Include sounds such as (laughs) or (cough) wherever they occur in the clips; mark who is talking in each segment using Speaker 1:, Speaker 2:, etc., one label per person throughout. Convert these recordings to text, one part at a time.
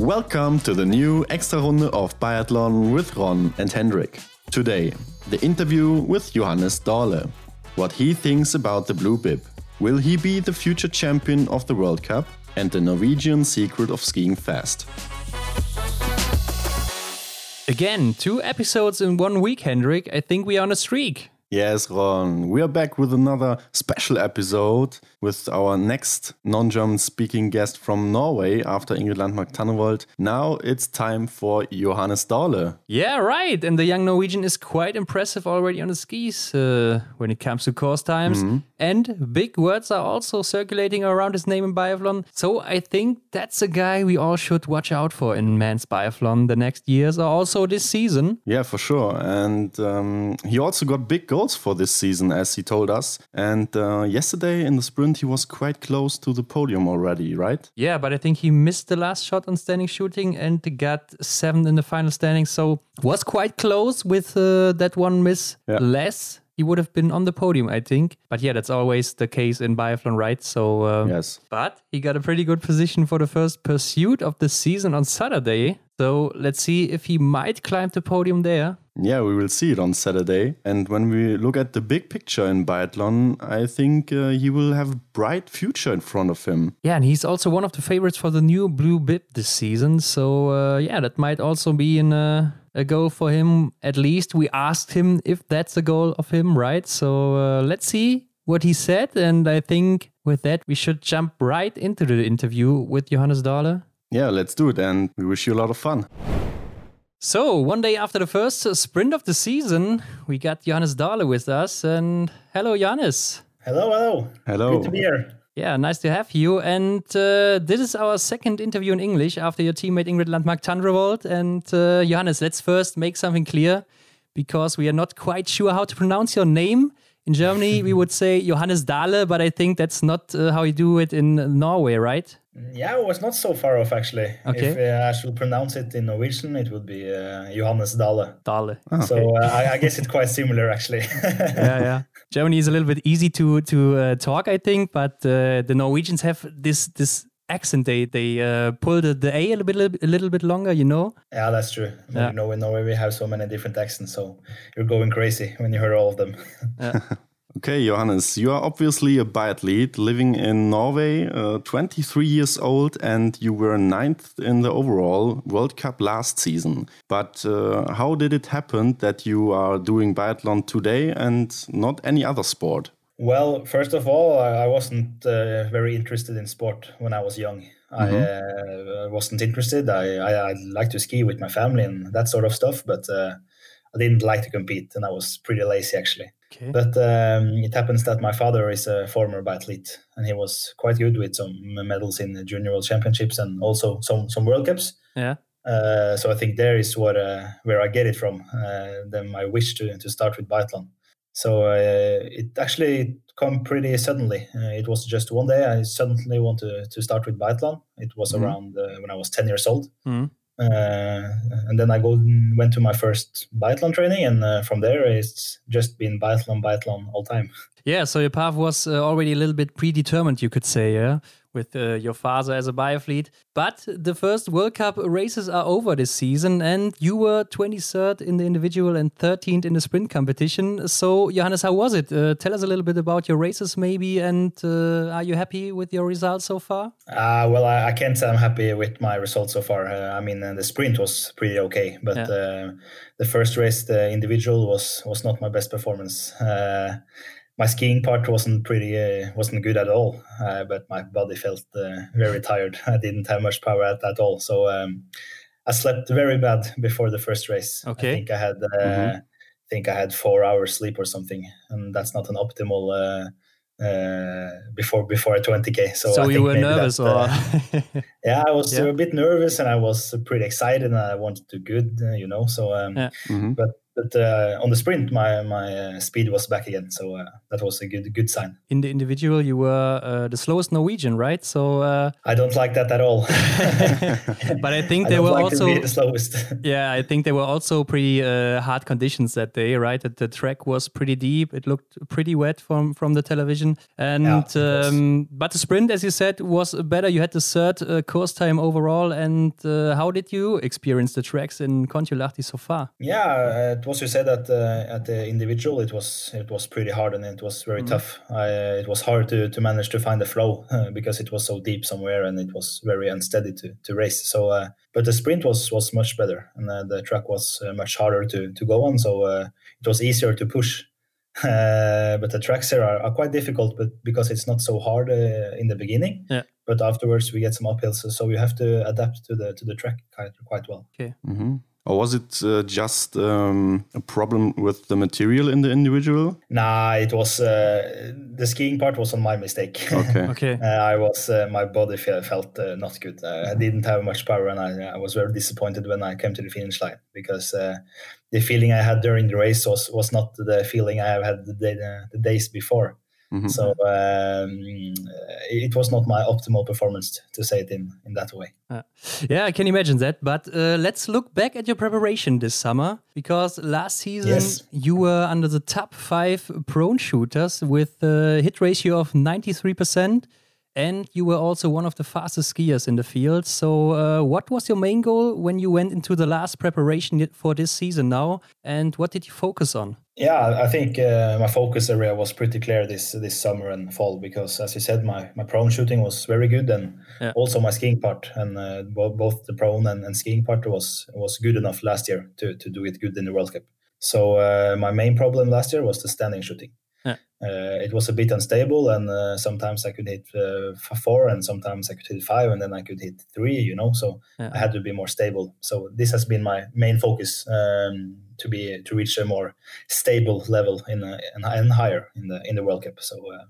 Speaker 1: Welcome to the new extra runde of biathlon with Ron and Hendrik. Today, the interview with Johannes Dale. What he thinks about the blue bib. Will he be the future champion of the World Cup? And the Norwegian secret of skiing fast.
Speaker 2: Again, two episodes in one week, Hendrik. I think we are on a streak.
Speaker 1: Yes, Ron, we are back with another special episode with our next non German speaking guest from Norway after Ingrid Landmark Tandrevold. Now it's time for Johannes Dale.
Speaker 2: Yeah, right. And the young Norwegian is quite impressive already on the skis uh, when it comes to course times. Mm -hmm. And big words are also circulating around his name in biathlon. So I think that's a guy we all should watch out for in men's biathlon the next years or also this season.
Speaker 1: Yeah, for sure. And um, he also got big goals for this season, as he told us. And uh, yesterday in the sprint, he was quite close to the podium already, right?
Speaker 2: Yeah, but I think he missed the last shot on standing shooting and got seventh in the final standing. So was quite close with uh, that one miss yeah. less he would have been on the podium, I think. But yeah, that's always the case in biathlon, right? So uh,
Speaker 1: yes,
Speaker 2: but he got a pretty good position for the first pursuit of the season on Saturday. So let's see if he might climb the podium there.
Speaker 1: Yeah, we will see it on Saturday. And when we look at the big picture in biathlon, I think uh, he will have a bright future in front of him.
Speaker 2: Yeah, and he's also one of the favorites for the new blue bib this season. So uh, yeah, that might also be in a, a goal for him. At least we asked him if that's a goal of him, right? So uh, let's see what he said. And I think with that, we should jump right into the interview with Johannes Dale.
Speaker 1: Yeah, let's do it. And we wish you a lot of fun.
Speaker 2: So, one day after the first sprint of the season, we got Johannes Dale with us. And hello, Johannes.
Speaker 3: Hello, hello.
Speaker 1: Hello.
Speaker 3: Good to be here.
Speaker 2: Yeah, nice to have you. And uh, this is our second interview in English after your teammate Ingrid Landmark Tandrevold. And uh, Johannes, let's first make something clear because we are not quite sure how to pronounce your name. In Germany, we would say Johannes Dale, but I think that's not uh, how you do it in Norway, right?
Speaker 3: Yeah, it was not so far off actually. Okay. If uh, I should pronounce it in Norwegian, it would be uh, Johannes Dale.
Speaker 2: Dale.
Speaker 3: Oh, okay. So uh, I, I, guess it's quite similar actually. (laughs)
Speaker 2: yeah, yeah. Germany is a little bit easy to to uh, talk, I think, but uh, the Norwegians have this this accent. They they uh, pull the, the a a little bit a little bit longer, you know.
Speaker 3: Yeah, that's true. Yeah. You know, in Norway we have so many different accents, so you're going crazy when you hear all of them.
Speaker 2: yeah. (laughs)
Speaker 1: Okay, Johannes, you are obviously a biathlete living in Norway, uh, 23 years old, and you were ninth in the overall World Cup last season. But uh, how did it happen that you are doing biathlon today and not any other sport?
Speaker 3: Well, first of all, I wasn't uh, very interested in sport when I was young. Mm -hmm. I wasn't interested. I, I, I like to ski with my family and that sort of stuff, but uh, I didn't like to compete, and I was pretty lazy actually. Okay. But um, it happens that my father is a former biathlete, and he was quite good with some medals in the junior world championships and also some some World Cups.
Speaker 2: Yeah.
Speaker 3: Uh, so I think there is what uh, where I get it from. Uh, then my wish to to start with biathlon. So uh, it actually come pretty suddenly. Uh, it was just one day I suddenly wanted to to start with biathlon. It was mm-hmm. around uh, when I was ten years old.
Speaker 2: Mm-hmm.
Speaker 3: Uh, and then I go went to my first biathlon training, and uh, from there it's just been biathlon, biathlon all time. (laughs)
Speaker 2: Yeah, so your path was uh, already a little bit predetermined, you could say. Yeah, with uh, your father as a biathlete. But the first World Cup races are over this season, and you were 23rd in the individual and 13th in the sprint competition. So, Johannes, how was it? Uh, tell us a little bit about your races, maybe, and uh, are you happy with your results so far?
Speaker 3: Uh, well, I, I, can't say I'm happy with my results so far. Uh, I mean, uh, the sprint was pretty okay, but yeah. the first race, the individual, was was not my best performance my skiing part wasn't pretty uh, wasn't good at all uh, but my body felt uh, very tired (laughs) i didn't have much power at, at all so um, i slept very bad before the first race
Speaker 2: okay
Speaker 3: i think i had uh, mm-hmm. I think i had four hours sleep or something and that's not an optimal uh, uh, before before a 20k so,
Speaker 2: so you were nervous
Speaker 3: that, or (laughs) yeah i was (laughs) yeah. a bit nervous and i was pretty excited and i wanted to do good you know so um,
Speaker 2: yeah.
Speaker 3: mm-hmm. but but uh, on the sprint, my my uh, speed was back again, so uh, that was a good good sign.
Speaker 2: In the individual, you were uh, the slowest Norwegian, right? So uh,
Speaker 3: I don't like that at all. (laughs) (laughs)
Speaker 2: but I think
Speaker 3: I
Speaker 2: they were
Speaker 3: like
Speaker 2: also
Speaker 3: the slowest. (laughs)
Speaker 2: yeah, I think they were also pretty uh, hard conditions that day, right? That the track was pretty deep. It looked pretty wet from from the television, and
Speaker 3: Yeah,
Speaker 2: um, but the sprint, as you said, was better. You had the third uh, course time overall. And uh, how did you experience the tracks in Kontiolahti so far?
Speaker 3: Yeah, it was you said that uh, at the individual it was it was pretty hard and it was very tough. I, uh, it was hard to, to manage to find the flow uh, (laughs) because it was so deep somewhere and it was very unsteady to, to race. So, uh, but the sprint was was much better and uh, the track was uh, much harder to, to go on. So uh, it was easier to push. (laughs) Uh, but the tracks here are, are quite difficult, but because it's not so hard uh, in the beginning.
Speaker 2: Yeah.
Speaker 3: But afterwards we get some uphills, so, so you have to adapt to the to the track quite quite well.
Speaker 1: hmm Or was it uh, just um, a problem with the material in the individual?
Speaker 3: Nah, it was uh, the skiing part was on my mistake. (laughs)
Speaker 1: Okay.
Speaker 2: Okay.
Speaker 3: uh, I was uh, my body fe- felt uh, not good. Uh, I didn't have much power, and I, I was very disappointed when I came to the finish line because uh, the feeling I had during the race was was not the feeling I have had the, day, uh, the days before.
Speaker 1: Mhm.
Speaker 3: So um, it was not my optimal performance, to say it in in that way.
Speaker 2: Yeah, I can imagine that. But uh, let's look back at your preparation this summer because last season
Speaker 3: Yes.
Speaker 2: you were under the top five prone shooters with a hit ratio of 93%. And you were also one of the fastest skiers in the field. So, uh, what was your main goal when you went into the last preparation for this season now? And what did you focus on?
Speaker 3: Yeah, I think uh, my focus area was pretty clear this this summer and fall because, as you said, my, my prone shooting was very good, and
Speaker 2: Yeah.
Speaker 3: also my skiing part, and uh, both the prone and, and skiing part was was good enough last year to to do it good in the World Cup. So uh, my main problem last year was the standing shooting.
Speaker 2: Yeah.
Speaker 3: Uh, it was a bit unstable, and uh, sometimes I could hit uh, four, and sometimes I could hit five, and then I could hit three. You know, so
Speaker 2: Yeah.
Speaker 3: I had to be more stable. So this has been my main focus um, to be to reach a more stable level in uh, and, and higher in the in the World Cup. So uh,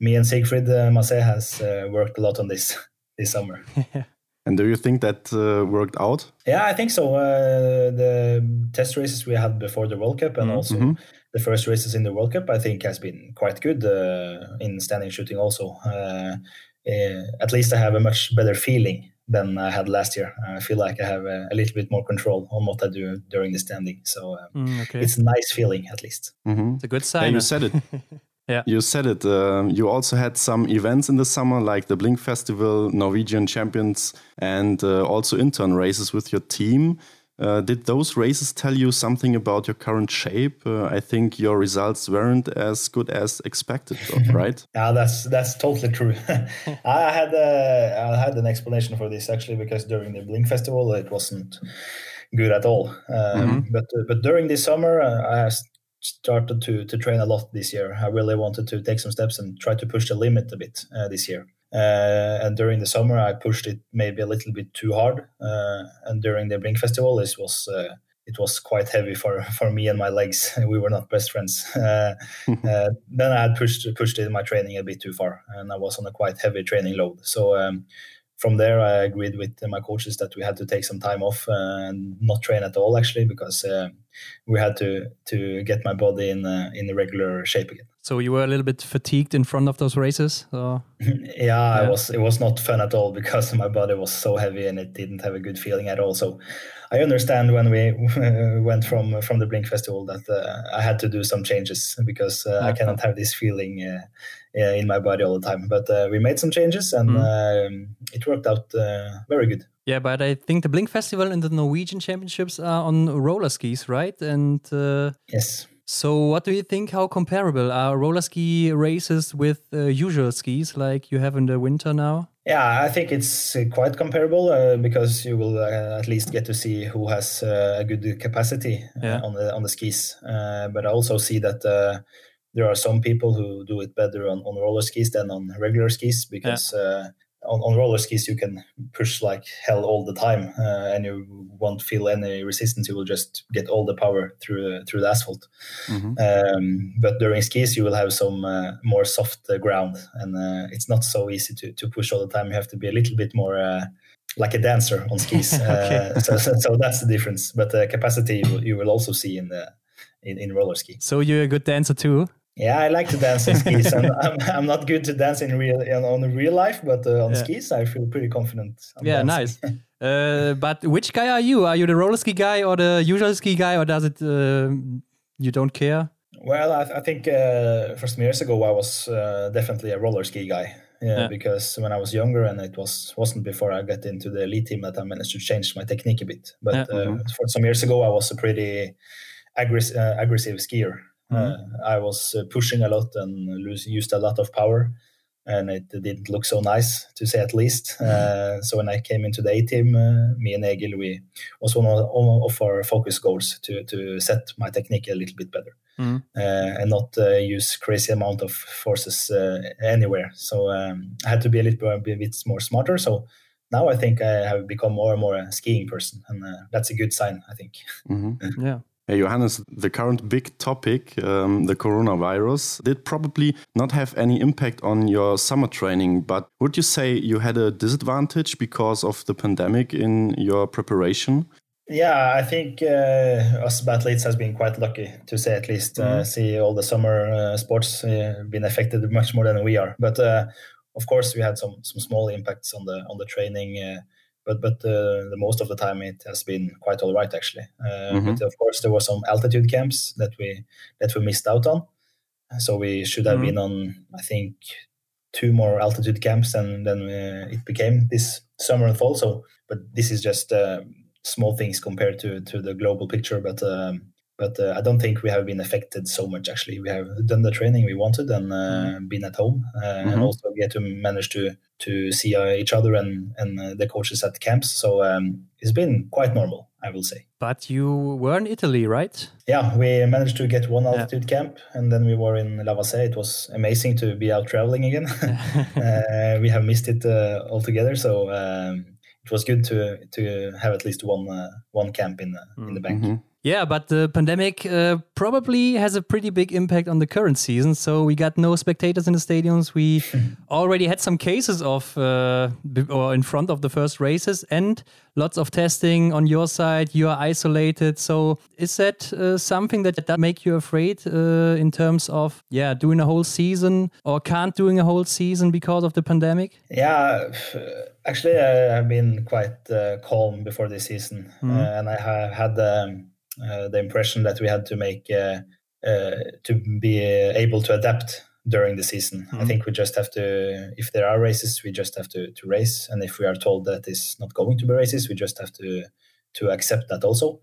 Speaker 3: me and Siegfried uh, Mazet has uh, worked a lot on this (laughs) this summer. (laughs)
Speaker 1: And do you think that uh, worked out?
Speaker 3: Yeah, I think so. Uh, the test races we had before the World Cup and
Speaker 2: Mhm.
Speaker 3: also
Speaker 1: Mhm.
Speaker 3: The first races in the World Cup, I think has been quite good uh, in standing shooting. Also, uh, uh, at least I have a much better feeling than I had last year. I feel like I have a, a little bit more control on what I do during the standing. So uh,
Speaker 2: Mm, okay.
Speaker 3: it's a nice feeling, at least.
Speaker 1: Mhm.
Speaker 2: It's a good
Speaker 1: Yeah,
Speaker 2: sign.
Speaker 1: you
Speaker 2: uh,
Speaker 1: said it. (laughs)
Speaker 2: Yeah.
Speaker 1: You said it. Um, you also had some events in the summer, like the Blink Festival, Norwegian Champions, and uh, also intern races with your team. Uh, did those races tell you something about your current shape? Uh, I think your results weren't as good as expected, (laughs) right?
Speaker 3: Yeah, that's that's totally true. (laughs) I had uh, I had an explanation for this actually because during the Blink Festival it wasn't good at all. Um, But uh, but during this summer uh, I started to to train a lot this year. I really wanted to take some steps and try to push the limit a bit uh, this year. Uh, and during the summer I pushed it maybe a little bit too hard. Uh, and during the Blink Festival this was. Uh, it was quite heavy for, (laughs) for me and my legs. (laughs) We were not best friends. (laughs) Uh, uh, then I had pushed pushed in my training a bit too far, and I was on a quite heavy training load. So um, from there, I agreed with my coaches that we had to take some time off and not train at all, actually, because uh, we had to to get my body in uh, in the regular shape again.
Speaker 2: So you were a little bit fatigued in front of those races. Or? (laughs)
Speaker 3: yeah,
Speaker 2: Yeah.
Speaker 3: it was it was not fun at all because my body was so heavy and it didn't have a good feeling at all. So I understand when we (laughs) went from from the Blink Festival that uh, I had to do some changes because uh, I
Speaker 2: Uh-huh.
Speaker 3: cannot have this feeling uh, in my body all the time. But uh, we made some changes and um, it worked out uh, very good.
Speaker 2: Yeah, but I think the Blink Festival and the Norwegian Championships are on roller skis, right? And uh,
Speaker 3: Yes.
Speaker 2: So, what do you think? How comparable are roller ski races with uh, usual skis like you have in the winter now?
Speaker 3: Yeah, I think it's uh, quite comparable uh, because you will uh, at least get to see who has uh, a good capacity uh,
Speaker 2: Yeah.
Speaker 3: on the on the skis. Uh, but I also see that uh, there are some people who do it better on, on roller skis than on regular skis because uh, on, on roller skis you can push like hell all the time uh, and you won't feel any resistance. You will just get all the power through through the asphalt.
Speaker 1: Mhm.
Speaker 3: Um, but during skis, you will have some uh, more soft uh, ground, and uh, it's not so easy to, to push all the time. You have to be a little bit more uh, like a dancer on skis. (laughs)
Speaker 2: Okay.
Speaker 3: uh, (laughs) so, so, so that's the difference. But the capacity you will, you will also see in the in, in roller ski.
Speaker 2: So you're a good dancer too.
Speaker 3: Yeah, I like to dance in skis. I'm, (laughs) I'm, I'm, not good to dance in real on the real life, but uh, on yeah. skis, I feel pretty confident.
Speaker 2: yeah,
Speaker 3: dancing.
Speaker 2: nice. (laughs) uh, but which guy are you? Are you the roller ski guy or the usual ski guy, or does it uh, you don't care?
Speaker 3: Well, I, I think uh, for some years ago, I was uh, definitely a roller ski guy. Yeah, yeah, because when I was younger, and it was wasn't before I got into the elite team that I managed to change my technique a bit. But yeah. mm-hmm. for some years ago, I was a pretty aggressive, aggressive skier. Mm-hmm. I was uh, pushing a lot and lose, used a lot of power and it didn't look so nice to say at least. Uh, so when I came into the A team, uh, me and Egil, we was one of, of, our focus goals to to set my technique a little bit better mm. uh, and not uh, use crazy amount of forces uh, anywhere. So um, I had to be a little bit, a bit more smarter. So now I think I have become more and more a skiing person, and uh, that's a good sign. I think.
Speaker 2: Mm-hmm. (laughs) yeah.
Speaker 1: Hey, Johannes, the current big topic, um, the coronavirus, did probably not have any impact on your summer training, but would you say you had a disadvantage because of the pandemic in your preparation?
Speaker 3: Yeah, I think uh, us athletes has been quite lucky to say at least. Mm -hmm. uh, mm-hmm. see all the summer uh, sports uh, been affected much more than we are, but uh, of course we had some some small impacts on the on the training uh, but but uh, the most of the time it has been quite all right actually. Uh, mm-hmm. But of course there were some altitude camps that we that we missed out on, so we should have mm-hmm. been on I think two more altitude camps and then uh, it became this summer and fall. So but this is just uh, small things compared to to the global picture, but. Um, but uh, I don't think we have been affected so much. Actually, we have done the training we wanted and uh, mm-hmm. been at home, uh, mm-hmm. and also get to manage to to see uh, each other and and uh, the coaches at the camps. So um, it's been quite normal, I will say.
Speaker 2: But you were in Italy, right?
Speaker 3: Yeah, we managed to get one altitude yeah. camp, and then we were in Lavazè. It was amazing to be out traveling again. (laughs) (laughs) Uh, we have missed it altogether, so. Um, it was good to to have at least one one camp in the in the bank. Mm-hmm.
Speaker 2: Yeah, but the pandemic uh, probably has a pretty big impact on the current season. So we got no spectators in the stadiums. We (laughs) already had some cases of uh, or in front of the first races, and lots of testing on your side. You are isolated. So is that uh, something that that make you afraid uh, in terms of yeah doing a whole season or can't doing a whole season because of the pandemic?
Speaker 3: Yeah. Actually, I have been quite uh, calm before this season, mm and I have had um, the impression that we had to make uh, uh, to be able to adapt during the season. Mm-hmm. I think we just have to, if there are races, we just have to to race, and if we are told that it's not going to be races, we just have to to accept that also.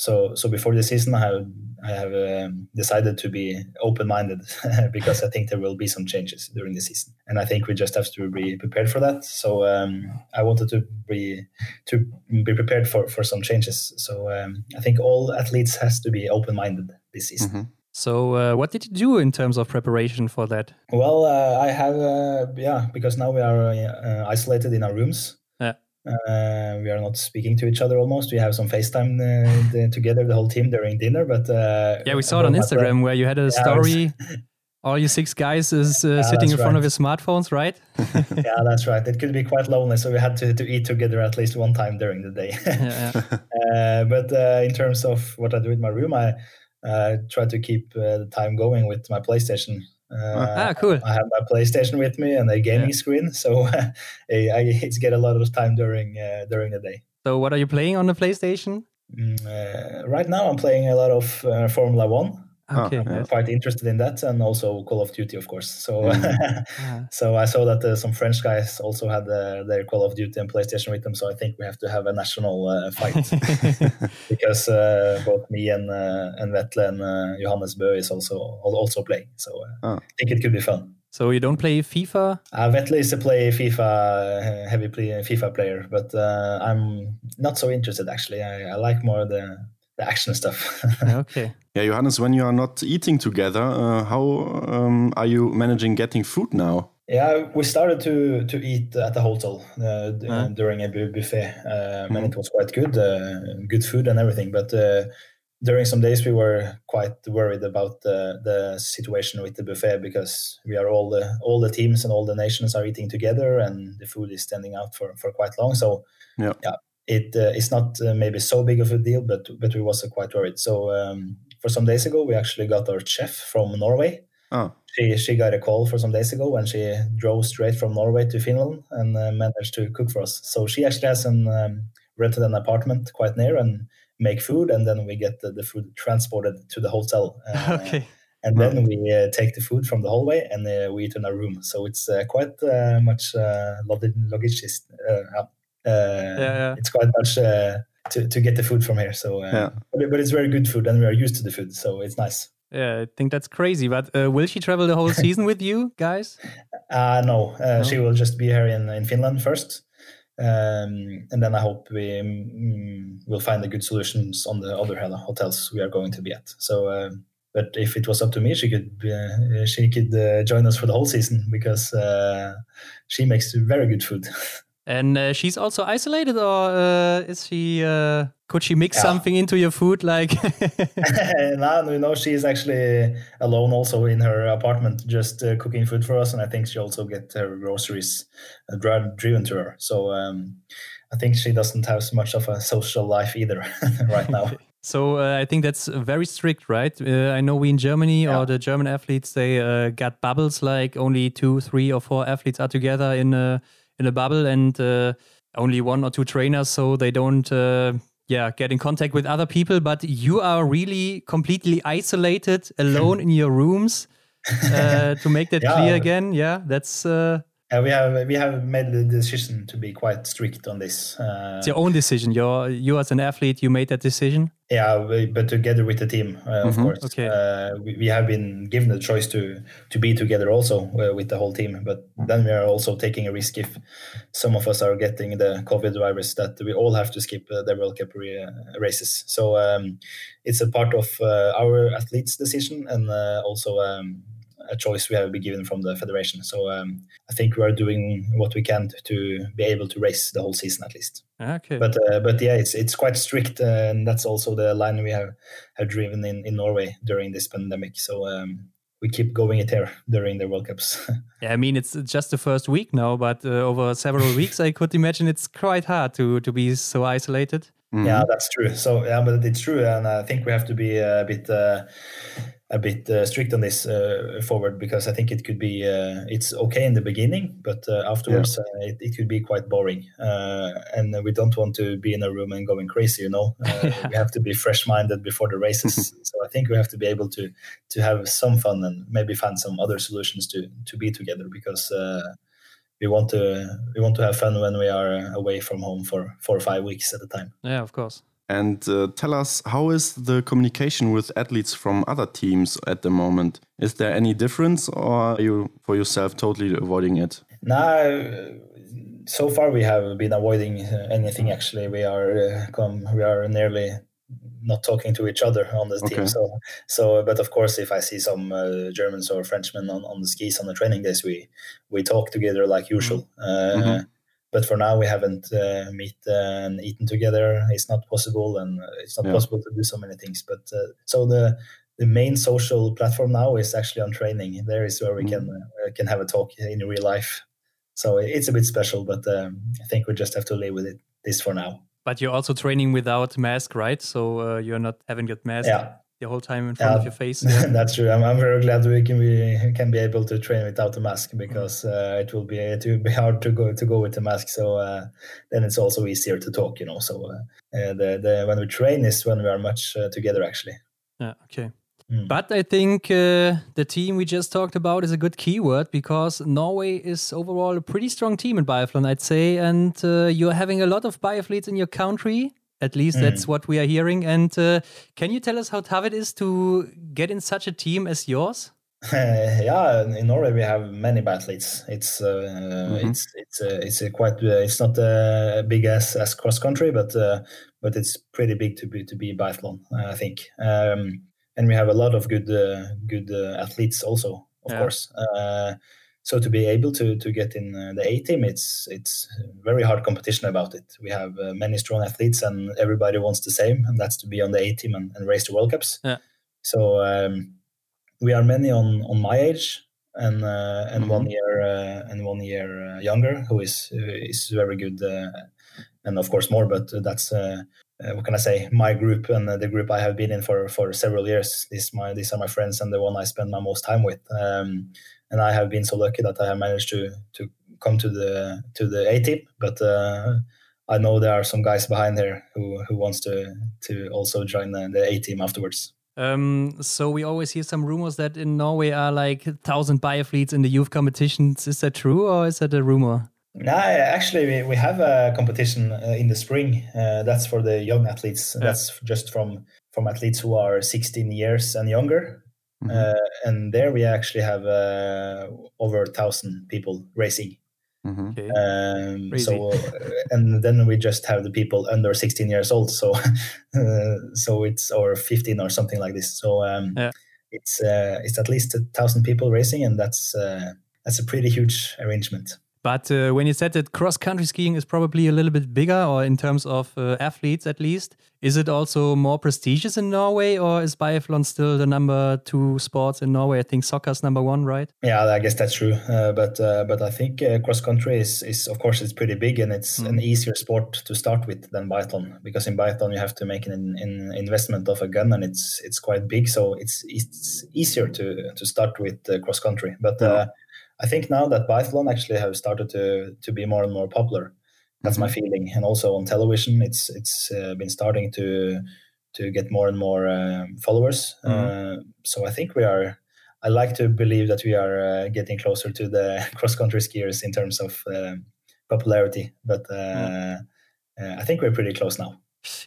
Speaker 3: So so before the season, I have I have um, decided to be open minded (laughs) because I think there will be some changes during the season, and I think we just have to be prepared for that. So um, I wanted to be to be prepared for for some changes. So um, I think all athletes has to be open minded this season. Mm-hmm.
Speaker 2: So, uh, what did you do in terms of preparation for that?
Speaker 3: Well, uh, I have, uh, yeah, because now we are uh, isolated in our rooms. Uh, we are not speaking to each other almost. We have some FaceTime uh, the, together, the whole team during dinner. But uh,
Speaker 2: yeah, we saw it on Instagram where you had a yeah, story. (laughs) All you six guys is uh, yeah, sitting in front right. of your smartphones, right? (laughs)
Speaker 3: yeah, that's right. It could be quite lonely, so we had to, to eat together at least one time during the day. yeah, (laughs) uh, but uh, in terms of what I do in my room, I try to keep the time going with my PlayStation.
Speaker 2: Uh, ah, cool.
Speaker 3: I have my PlayStation with me and a gaming yeah. screen, (laughs) so I, I get a lot of time during uh, during the day.
Speaker 2: So, what are you playing on the PlayStation?
Speaker 3: Mm, uh, right now, I'm playing a lot of uh, Formula One.
Speaker 2: Okay,
Speaker 3: I'm yes. quite interested in that, and also Call of Duty, of course. So, mm. (laughs) so I saw that uh, some French guys also had uh, their Call of Duty and PlayStation with them. So I think we have to have a national uh, fight (laughs) because uh, both me and uh, and Vetle and uh, Johannes Bø is also also playing. So oh. I think it could be fun.
Speaker 2: So you don't play FIFA?
Speaker 3: Uh, Vetle is a play FIFA heavy play, FIFA player, but I'm not so interested actually. I, I like more the the action stuff. (laughs)
Speaker 2: okay.
Speaker 1: Yeah, Johannes, when you are not eating together, uh, how um, are you managing getting food now?
Speaker 3: Yeah, we started to to eat at the hotel uh, huh? during a buffet, um, mm-hmm. and it was quite good, uh, good food and everything. But uh, during some days, we were quite worried about the the situation with the buffet because we are all the all the teams and all the nations are eating together, and the food is standing out for for quite long. So
Speaker 1: yeah,
Speaker 3: yeah it uh, it's not uh, maybe so big of a deal, but but we was uh, quite worried. So um, for some days ago, we actually got our chef from Norway.
Speaker 1: Oh.
Speaker 3: She she got a call for some days ago, and she drove straight from Norway to Finland and uh, managed to cook for us. So she actually has an um, rented an apartment quite near and make food, and then we get the, the food transported to the hotel. (laughs) Uh,
Speaker 2: okay.
Speaker 3: And then we uh, take the food from the hallway and uh, we eat in our room. So it's uh, quite uh, much uh, logistic. Uh,
Speaker 2: yeah, yeah.
Speaker 3: It's quite much uh, to, to get the food from here. So, uh,
Speaker 1: Yeah.
Speaker 3: but, but it's very good food and we are used to the food. So it's nice.
Speaker 2: Yeah, I think that's crazy. But uh, will she travel the whole season with you guys? (laughs)
Speaker 3: Uh, no, uh,
Speaker 2: No?
Speaker 3: she will just be here in, in Finland first. Um, and then I hope we mm, will find the good solutions on the other hotels we are going to be at. So, um, but if it was up to me, she could uh, she could uh, join us for the whole season because uh, she makes very good food. (laughs)
Speaker 2: And uh, she's also isolated, or uh, is she? Uh, could she mix
Speaker 3: Yeah.
Speaker 2: something into your food, like?
Speaker 3: now you know she is actually alone also in her apartment just uh, cooking food for us and i think she also get her groceries uh, driven to her so um, i think she doesn't have so much of a social life either (laughs) right now (laughs)
Speaker 2: so uh, I think that's very strict, right? Uh, I know we in Germany
Speaker 3: Yeah.
Speaker 2: or the German athletes they uh, got bubbles, like only two, three, or four athletes are together in a in a bubble, and uh, only one or two trainers, so they don't. Uh, yeah, get in contact with other people, but you are really completely isolated, alone in your rooms. (laughs) Uh, to make that
Speaker 3: Yeah.
Speaker 2: clear again, yeah, that's uh,
Speaker 3: Uh, we have we have made the decision to be quite strict on this uh,
Speaker 2: it's your own decision. You're you as an athlete, you made that decision.
Speaker 3: Yeah, we, but together with the team, uh, of
Speaker 1: Mhm.
Speaker 3: course.
Speaker 2: Okay.
Speaker 3: Uh, we, we have been given the choice to to be together also uh, with the whole team, but then we are also taking a risk if some of us are getting the COVID virus that we all have to skip uh, the World Cup re- uh, races. So um, it's a part of uh, our athletes' decision and uh, also um, a choice we have been given from the federation. So um, I think we are doing what we can to be able to race the whole season at least
Speaker 2: Okay.
Speaker 3: but uh, but yeah, it's it's quite strict, uh, and that's also the line we have have driven in, in Norway during this pandemic. So um, we keep going it here during the World Cups. (laughs)
Speaker 2: Yeah, I mean it's just the first week now, but uh, over several weeks, I could imagine it's quite hard to to be so isolated.
Speaker 1: Mhm.
Speaker 3: Yeah, that's true. So yeah, but it's true, and I think we have to be a bit uh, a bit uh, strict on this uh, forward because I think it could be uh, it's okay in the beginning, but uh, afterwards uh, it, it could be quite boring, uh, and we don't want to be in a room and going crazy. You know, uh, (laughs) we have to be fresh minded before the races. (laughs) so I think we have to be able to to have some fun and maybe find some other solutions to to be together because. Uh, we want to we want to have fun when we are away from home for four or five weeks at a time.
Speaker 2: Yeah, of course.
Speaker 1: And uh, tell us, how is the communication with athletes from other teams at the moment? Is there any difference, or are you for yourself totally avoiding it?
Speaker 3: No, so far we have been avoiding uh, anything. Actually, we are uh, come we are nearly not talking to each other on the
Speaker 1: Okay.
Speaker 3: team. So, so but of course, if I see some uh, Germans or Frenchmen on, on the skis on the training days, we we talk together like usual. Uh,
Speaker 1: Mhm.
Speaker 3: But for now, we haven't uh, meet uh, and eaten together. It's not possible, and it's not
Speaker 1: Yeah.
Speaker 3: possible to do so many things. But uh, so the the main social platform now is actually on training. There is where we can uh, can have a talk in real life. So it's a bit special, but um, I think we just have to live with it this for now.
Speaker 2: But you're also training without mask, right? So uh, you're not having that mask
Speaker 3: Yeah,
Speaker 2: the whole time in front
Speaker 3: Yeah.
Speaker 2: of your face. (laughs) Yeah.
Speaker 3: that's true. I'm, I'm very glad we can be can be able to train without a mask because uh, it will be it will be hard to go to go with the mask. So uh, then it's also easier to talk, you know. So uh, uh, the the when we train is when we are much uh, together actually.
Speaker 2: Yeah, okay.
Speaker 3: Mm.
Speaker 2: But I think uh, the team we just talked about is a good keyword because Norway is overall a pretty strong team in biathlon, I'd say. And uh, you're having a lot of biathletes in your country. At least that's what we are hearing. And uh, can you tell us how tough it is to get in such a team as yours? (laughs)
Speaker 3: yeah, in Norway we have many biathletes. It's uh, it's it's uh, it's a quite uh, it's not uh, big as as cross country, but uh, but it's pretty big to be to be biathlon. I think, um, and we have a lot of good uh, good uh, athletes also, of
Speaker 2: Yeah.
Speaker 3: course. So to be able to to get in uh, the A team, it's it's very hard competition about it. We have uh, many strong athletes, and everybody wants the same, and that's to be on the A team and, and race the World Cups.
Speaker 2: Yeah.
Speaker 3: So um, we are many on on my age, and uh, and
Speaker 1: Mhm.
Speaker 3: one year uh, and one year uh, younger, who is is very good, uh, and of course more. But that's uh, uh, what can I say? My group and uh, the group I have been in for for several years. This my these are my friends and the one I spend my most time with. Um, and I have been so lucky that I have managed to to come to the to the A team, but. Uh, I know there are some guys behind there who, who wants to to also join the, the A team afterwards.
Speaker 2: Um, so we always hear some rumors that in Norway are like thousand biathletes in the youth competitions. Is that true or is that a rumor?
Speaker 3: No, actually, we, we have a competition uh, in the spring. Uh, that's for the young athletes.
Speaker 2: Yeah.
Speaker 3: That's just from from athletes who are 16 years and younger.
Speaker 1: Mhm.
Speaker 3: Uh, and there we actually have uh, over a thousand people racing.
Speaker 1: Mhm.
Speaker 2: Okay.
Speaker 3: Um, so, uh, and then we just have the people under 16 years old. So, (laughs) uh, so it's or 15 or something like this. So, um,
Speaker 2: Yeah.
Speaker 3: it's uh, it's at least a thousand people racing, and that's uh, that's a pretty huge arrangement.
Speaker 2: But uh, when you said that cross country skiing is probably a little bit bigger, or in terms of uh, athletes at least, is it also more prestigious in Norway, or is biathlon still the number two sports in Norway? I think soccer's number one, right?
Speaker 3: Yeah, I guess that's true. Uh, but uh, but I think uh, cross country is, is of course it's pretty big and it's an easier sport to start with than biathlon because in biathlon you have to make an, an investment of a gun and it's it's quite big, so it's it's easier to to start with uh, cross country. But uh, I think now that biathlon actually have started to to be more and more popular. That's my feeling, and also on television, it's it's uh, been starting to to get more and more um, followers. Uh, so I think we are. I like to believe that we are uh, getting closer to the (laughs) cross country skiers in terms of um, popularity, but uh, uh, I think we're pretty close now.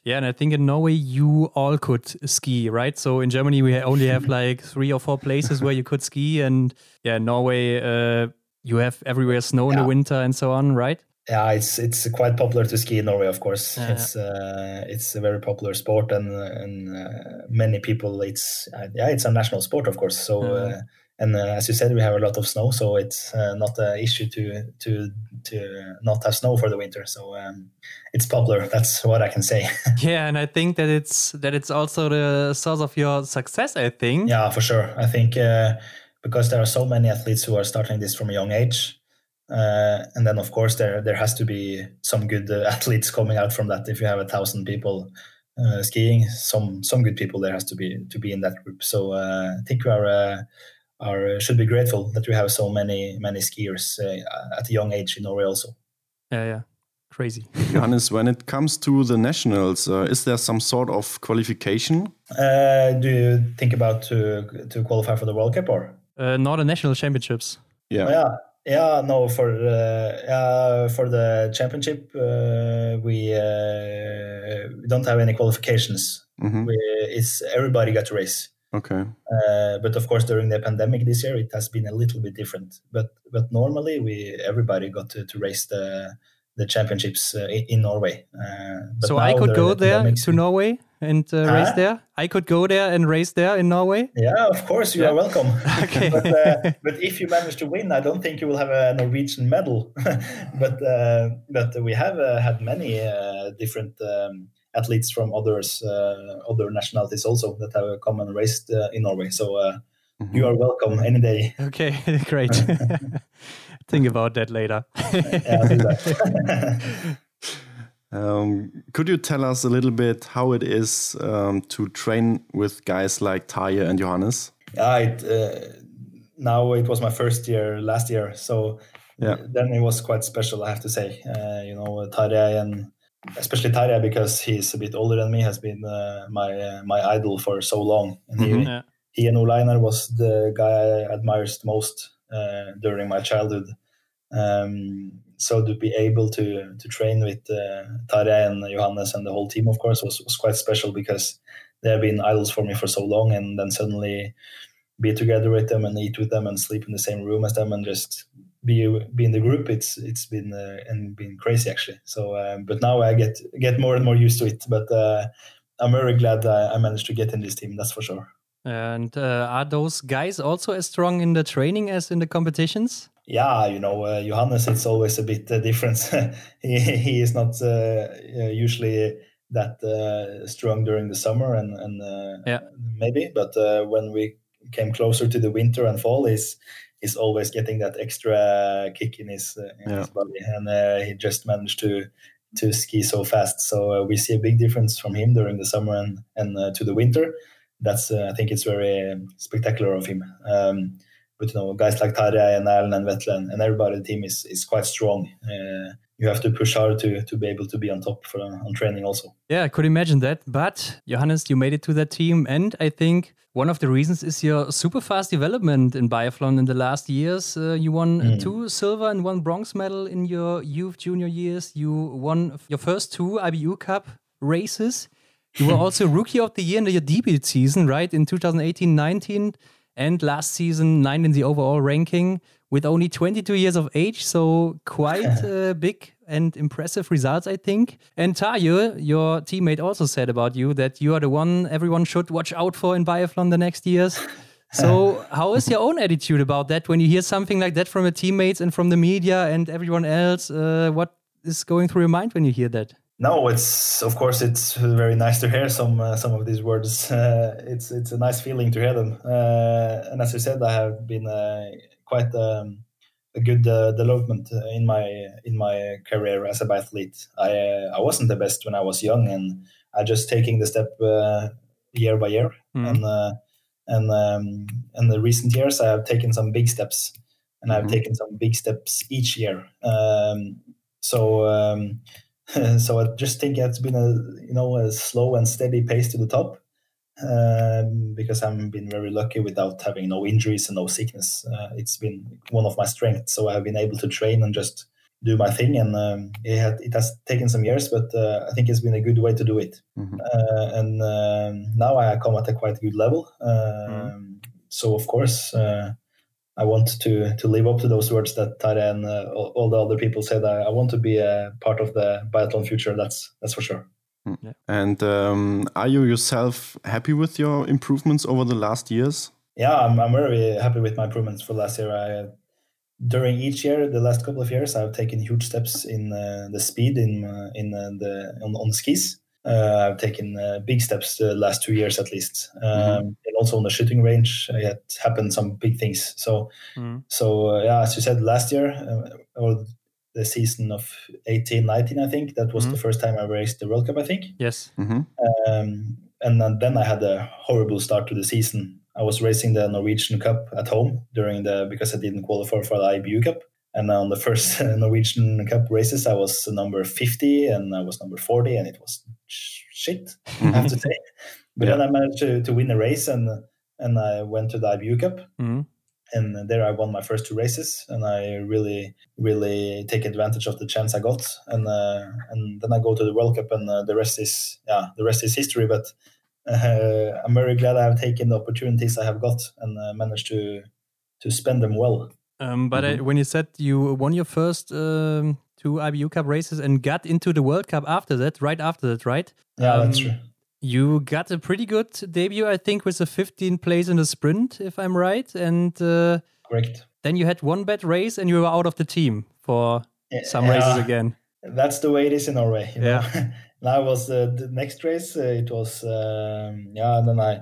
Speaker 2: Yeah, and I think in Norway you all could ski, right? So in Germany we only have (laughs) like three or four places where you could ski, and yeah, in Norway uh, you have everywhere snow in the winter and so on, right?
Speaker 3: Yeah, it's it's quite popular to ski in Norway. Of course,
Speaker 2: Yeah.
Speaker 3: it's uh, it's a very popular sport, and and uh, many people. It's uh, yeah, it's a national sport, of course. So
Speaker 2: Yeah.
Speaker 3: And uh, as you said, we have a lot of snow, so it's uh, not an issue to to to not have snow for the winter. So um, it's popular. That's what I can say. (laughs)
Speaker 2: Yeah, and I think that it's that it's also the source of your success. I think.
Speaker 3: Yeah, for sure. I think uh, because there are so many athletes who are starting this from a young age, uh, and then of course there there has to be some good uh, (laughs) athletes coming out from that. If you have a thousand people uh, skiing, some some good people there has to be to be in that group. So uh, I think we are. Uh, are should be grateful that we have so many many skiers uh, at a young age in Norway also.
Speaker 2: Yeah, yeah, crazy. (laughs)
Speaker 1: Johannes, when it comes to the nationals, uh, is there some sort of qualification?
Speaker 3: Uh, do you think about to to qualify for the World Cup or?
Speaker 2: Uh, not the national championships.
Speaker 1: Yeah.
Speaker 3: Yeah, yeah, no, for uh, uh, for the championship, uh, we uh, we don't have any qualifications.
Speaker 1: Mhm.
Speaker 3: We, it's everybody got to race.
Speaker 1: Okay.
Speaker 3: Uh, but of course, during the pandemic this year, it has been a little bit different. But but normally, we everybody got to, to race the the championships uh, in, in Norway. Uh, but
Speaker 2: so I could go
Speaker 3: the
Speaker 2: there
Speaker 3: pandemic's-
Speaker 2: to Norway and uh, race there. I could go there and race there in Norway.
Speaker 3: Yeah, of course, you
Speaker 2: Yeah.
Speaker 3: are welcome. (laughs)
Speaker 2: Okay.
Speaker 3: but, uh, but if you manage to win, I don't think you will have a Norwegian medal. (laughs) but uh, but we have uh, had many uh, different um, athletes from others, uh, other nationalities also that have come and raced uh, in Norway. So uh,
Speaker 2: Mm-hmm.
Speaker 3: you are welcome any day.
Speaker 2: Okay, (laughs) great. (laughs) Think about that later.
Speaker 3: Yeah, I'll do that.
Speaker 1: Um, could you tell us a little bit how it is um, to train with guys like Tarjei and Johannes?
Speaker 3: yeah, it, uh, now it was my first year last year, so
Speaker 1: Yeah.
Speaker 3: then it was quite special, I have to say. Uh, you know, Tarjei and especially Tarjei because he's a bit older than me has been uh, my uh, my idol for so long, and he,
Speaker 2: Yeah.
Speaker 3: he and Ole Einar was the guy I admired most uh, during my childhood. Um, so to be able to to train with uh, Tarjei and Johannes and the whole team, of course, was, was quite special because they have been idols for me for so long, and then suddenly be together with them and eat with them and sleep in the same room as them and just be be in the group. It's it's been uh, and been crazy actually. So, um, but now I get get more and more used to it. But uh, I'm very glad I, I managed to get in this team. That's for sure.
Speaker 2: And uh, are those guys also as strong in the training as in the competitions?
Speaker 3: Yeah, you know, uh, Johannes, it's always a bit uh, different. (laughs) he, he is not uh, uh, usually that uh, strong during the summer and, and uh,
Speaker 2: Yeah.
Speaker 3: maybe, but uh, when we came closer to the winter and fall, he's, he's always getting that extra kick in his, uh, in
Speaker 1: Yeah.
Speaker 3: his body, and uh, he just managed to to ski so fast. So uh, we see a big difference from him during the summer and and uh, to the winter. That's uh, I think it's very um, spectacular of him. Um, but you know, guys like Tarjei and Erlend and Vetle and, everybody the team is is quite strong. Uh, you have to push hard to to be able to be on top for on training also.
Speaker 2: Yeah, I could imagine that. But Johannes, you made it to that team, and I think one of the reasons is your super fast development in biathlon in the last years. Uh, you won uh, two silver and one bronze medal in your youth junior years. You won your first two IBU Cup races. You were (laughs) also rookie of the year in your debut season, right? In 2018-19 and last season nine in the overall ranking with only 22 years of age so quite (laughs) uh, big and impressive results i think and Tarjei your teammate also said about you that you are the one everyone should watch out for in biathlon the next years so (laughs) how is your own attitude about that when you hear something like that from your teammates and from the media and everyone else uh, what is going through your mind when you hear that
Speaker 3: No, it's of course it's very nice to hear some uh, some of these words. (laughs) Uh, it's it's a nice feeling to hear them. Uh, and as I said, I have been uh, quite um, a good uh, development in my in my career as a biathlete. I uh, I wasn't the best when I was young, and I just taking the step uh, year by year.
Speaker 2: Mhm.
Speaker 3: And uh, and um, in the recent years, I have taken some big steps, and I've
Speaker 1: Mhm.
Speaker 3: taken some big steps each year. Um, so. Um, (laughs) so I just think it's been a you know a slow and steady pace to the top um, because I've been very lucky without having no injuries and no sickness. Uh, it's been one of my strengths, so I've been able to train and just do my thing. And um, it had it has taken some years, but uh, I think it's been a good way to do it.
Speaker 1: Mhm.
Speaker 3: Uh, and um, now I come at a quite good level. Um, So of course. Uh, I want to to live up to those words that Tarjei and uh, all, all the other people said. I, I want to be a part of the biathlon future. That's that's for sure.
Speaker 1: And um, are you yourself happy with your improvements over the last years?
Speaker 3: Yeah, I'm, I'm very happy with my improvements for last year. I, during each year, the last couple of years, I've taken huge steps in uh, the speed in uh, in uh, the on, on the skis. Uh, I've taken uh, big steps the last two years at least, um, and also on the shooting range, uh, it happened some big things. So
Speaker 2: Mhm.
Speaker 3: So uh, yeah, as you said last year, uh, or the season of 18, 19, I think that was
Speaker 2: Mhm.
Speaker 3: the first time I raced the World Cup. I think,
Speaker 2: yes
Speaker 1: hmm
Speaker 3: um, and then- then I had a horrible start to the season. I was racing the Norwegian Cup at home during the because I didn't qualify for the IBU Cup. And on the (laughs) first (laughs) Norwegian Cup races, I was number 50 and I was number 40, and it was sh- shit, I have to say. But then I managed to, to win a race, and and I went to the IBU Cup,
Speaker 2: Mhm.
Speaker 3: And there I won my first two races, and I really, really take advantage of the chance I got, and uh, and then I go to the World Cup, and uh, the rest is yeah, the rest is history. But uh, I'm very glad I have taken the opportunities I have got and uh, managed to to spend them well.
Speaker 2: Um, but I, when you said you won your first um, two IBU Cup races and got into the World Cup after that, right after that, right?
Speaker 3: Yeah, that's
Speaker 2: Um,
Speaker 3: true.
Speaker 2: You got a pretty good debut, I think, with a 15 place in the sprint, if I'm right. And uh,
Speaker 3: Correct.
Speaker 2: then you had one bad race and you were out of the team for some
Speaker 3: Yeah.
Speaker 2: races again.
Speaker 3: That's the way it is in Norway.
Speaker 2: Yeah. (laughs)
Speaker 3: now was uh, the next race. Uh, it was um, yeah. And then I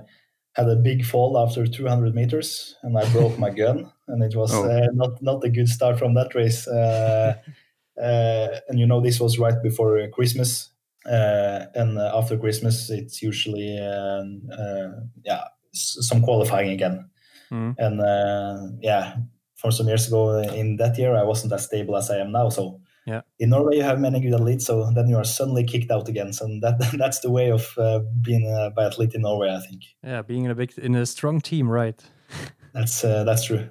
Speaker 3: had a big fall after 200 meters, and I broke my gun, and it was (laughs)
Speaker 1: Oh.
Speaker 3: uh, not not a good start from that race. Uh, (laughs) uh, and you know, this was right before Christmas, uh, and uh, after Christmas, it's usually um, uh, yeah some qualifying again.
Speaker 2: Mhm.
Speaker 3: And uh, yeah, for some years ago in that year, I wasn't as stable as I am now. So yeah. in Norway, you have many good athletes, so then you are suddenly kicked out again. So that (laughs) that's the way of uh, being a biathlete in Norway. I think
Speaker 2: Yeah, being in a big in a strong team, right? (laughs)
Speaker 3: that's uh, that's true.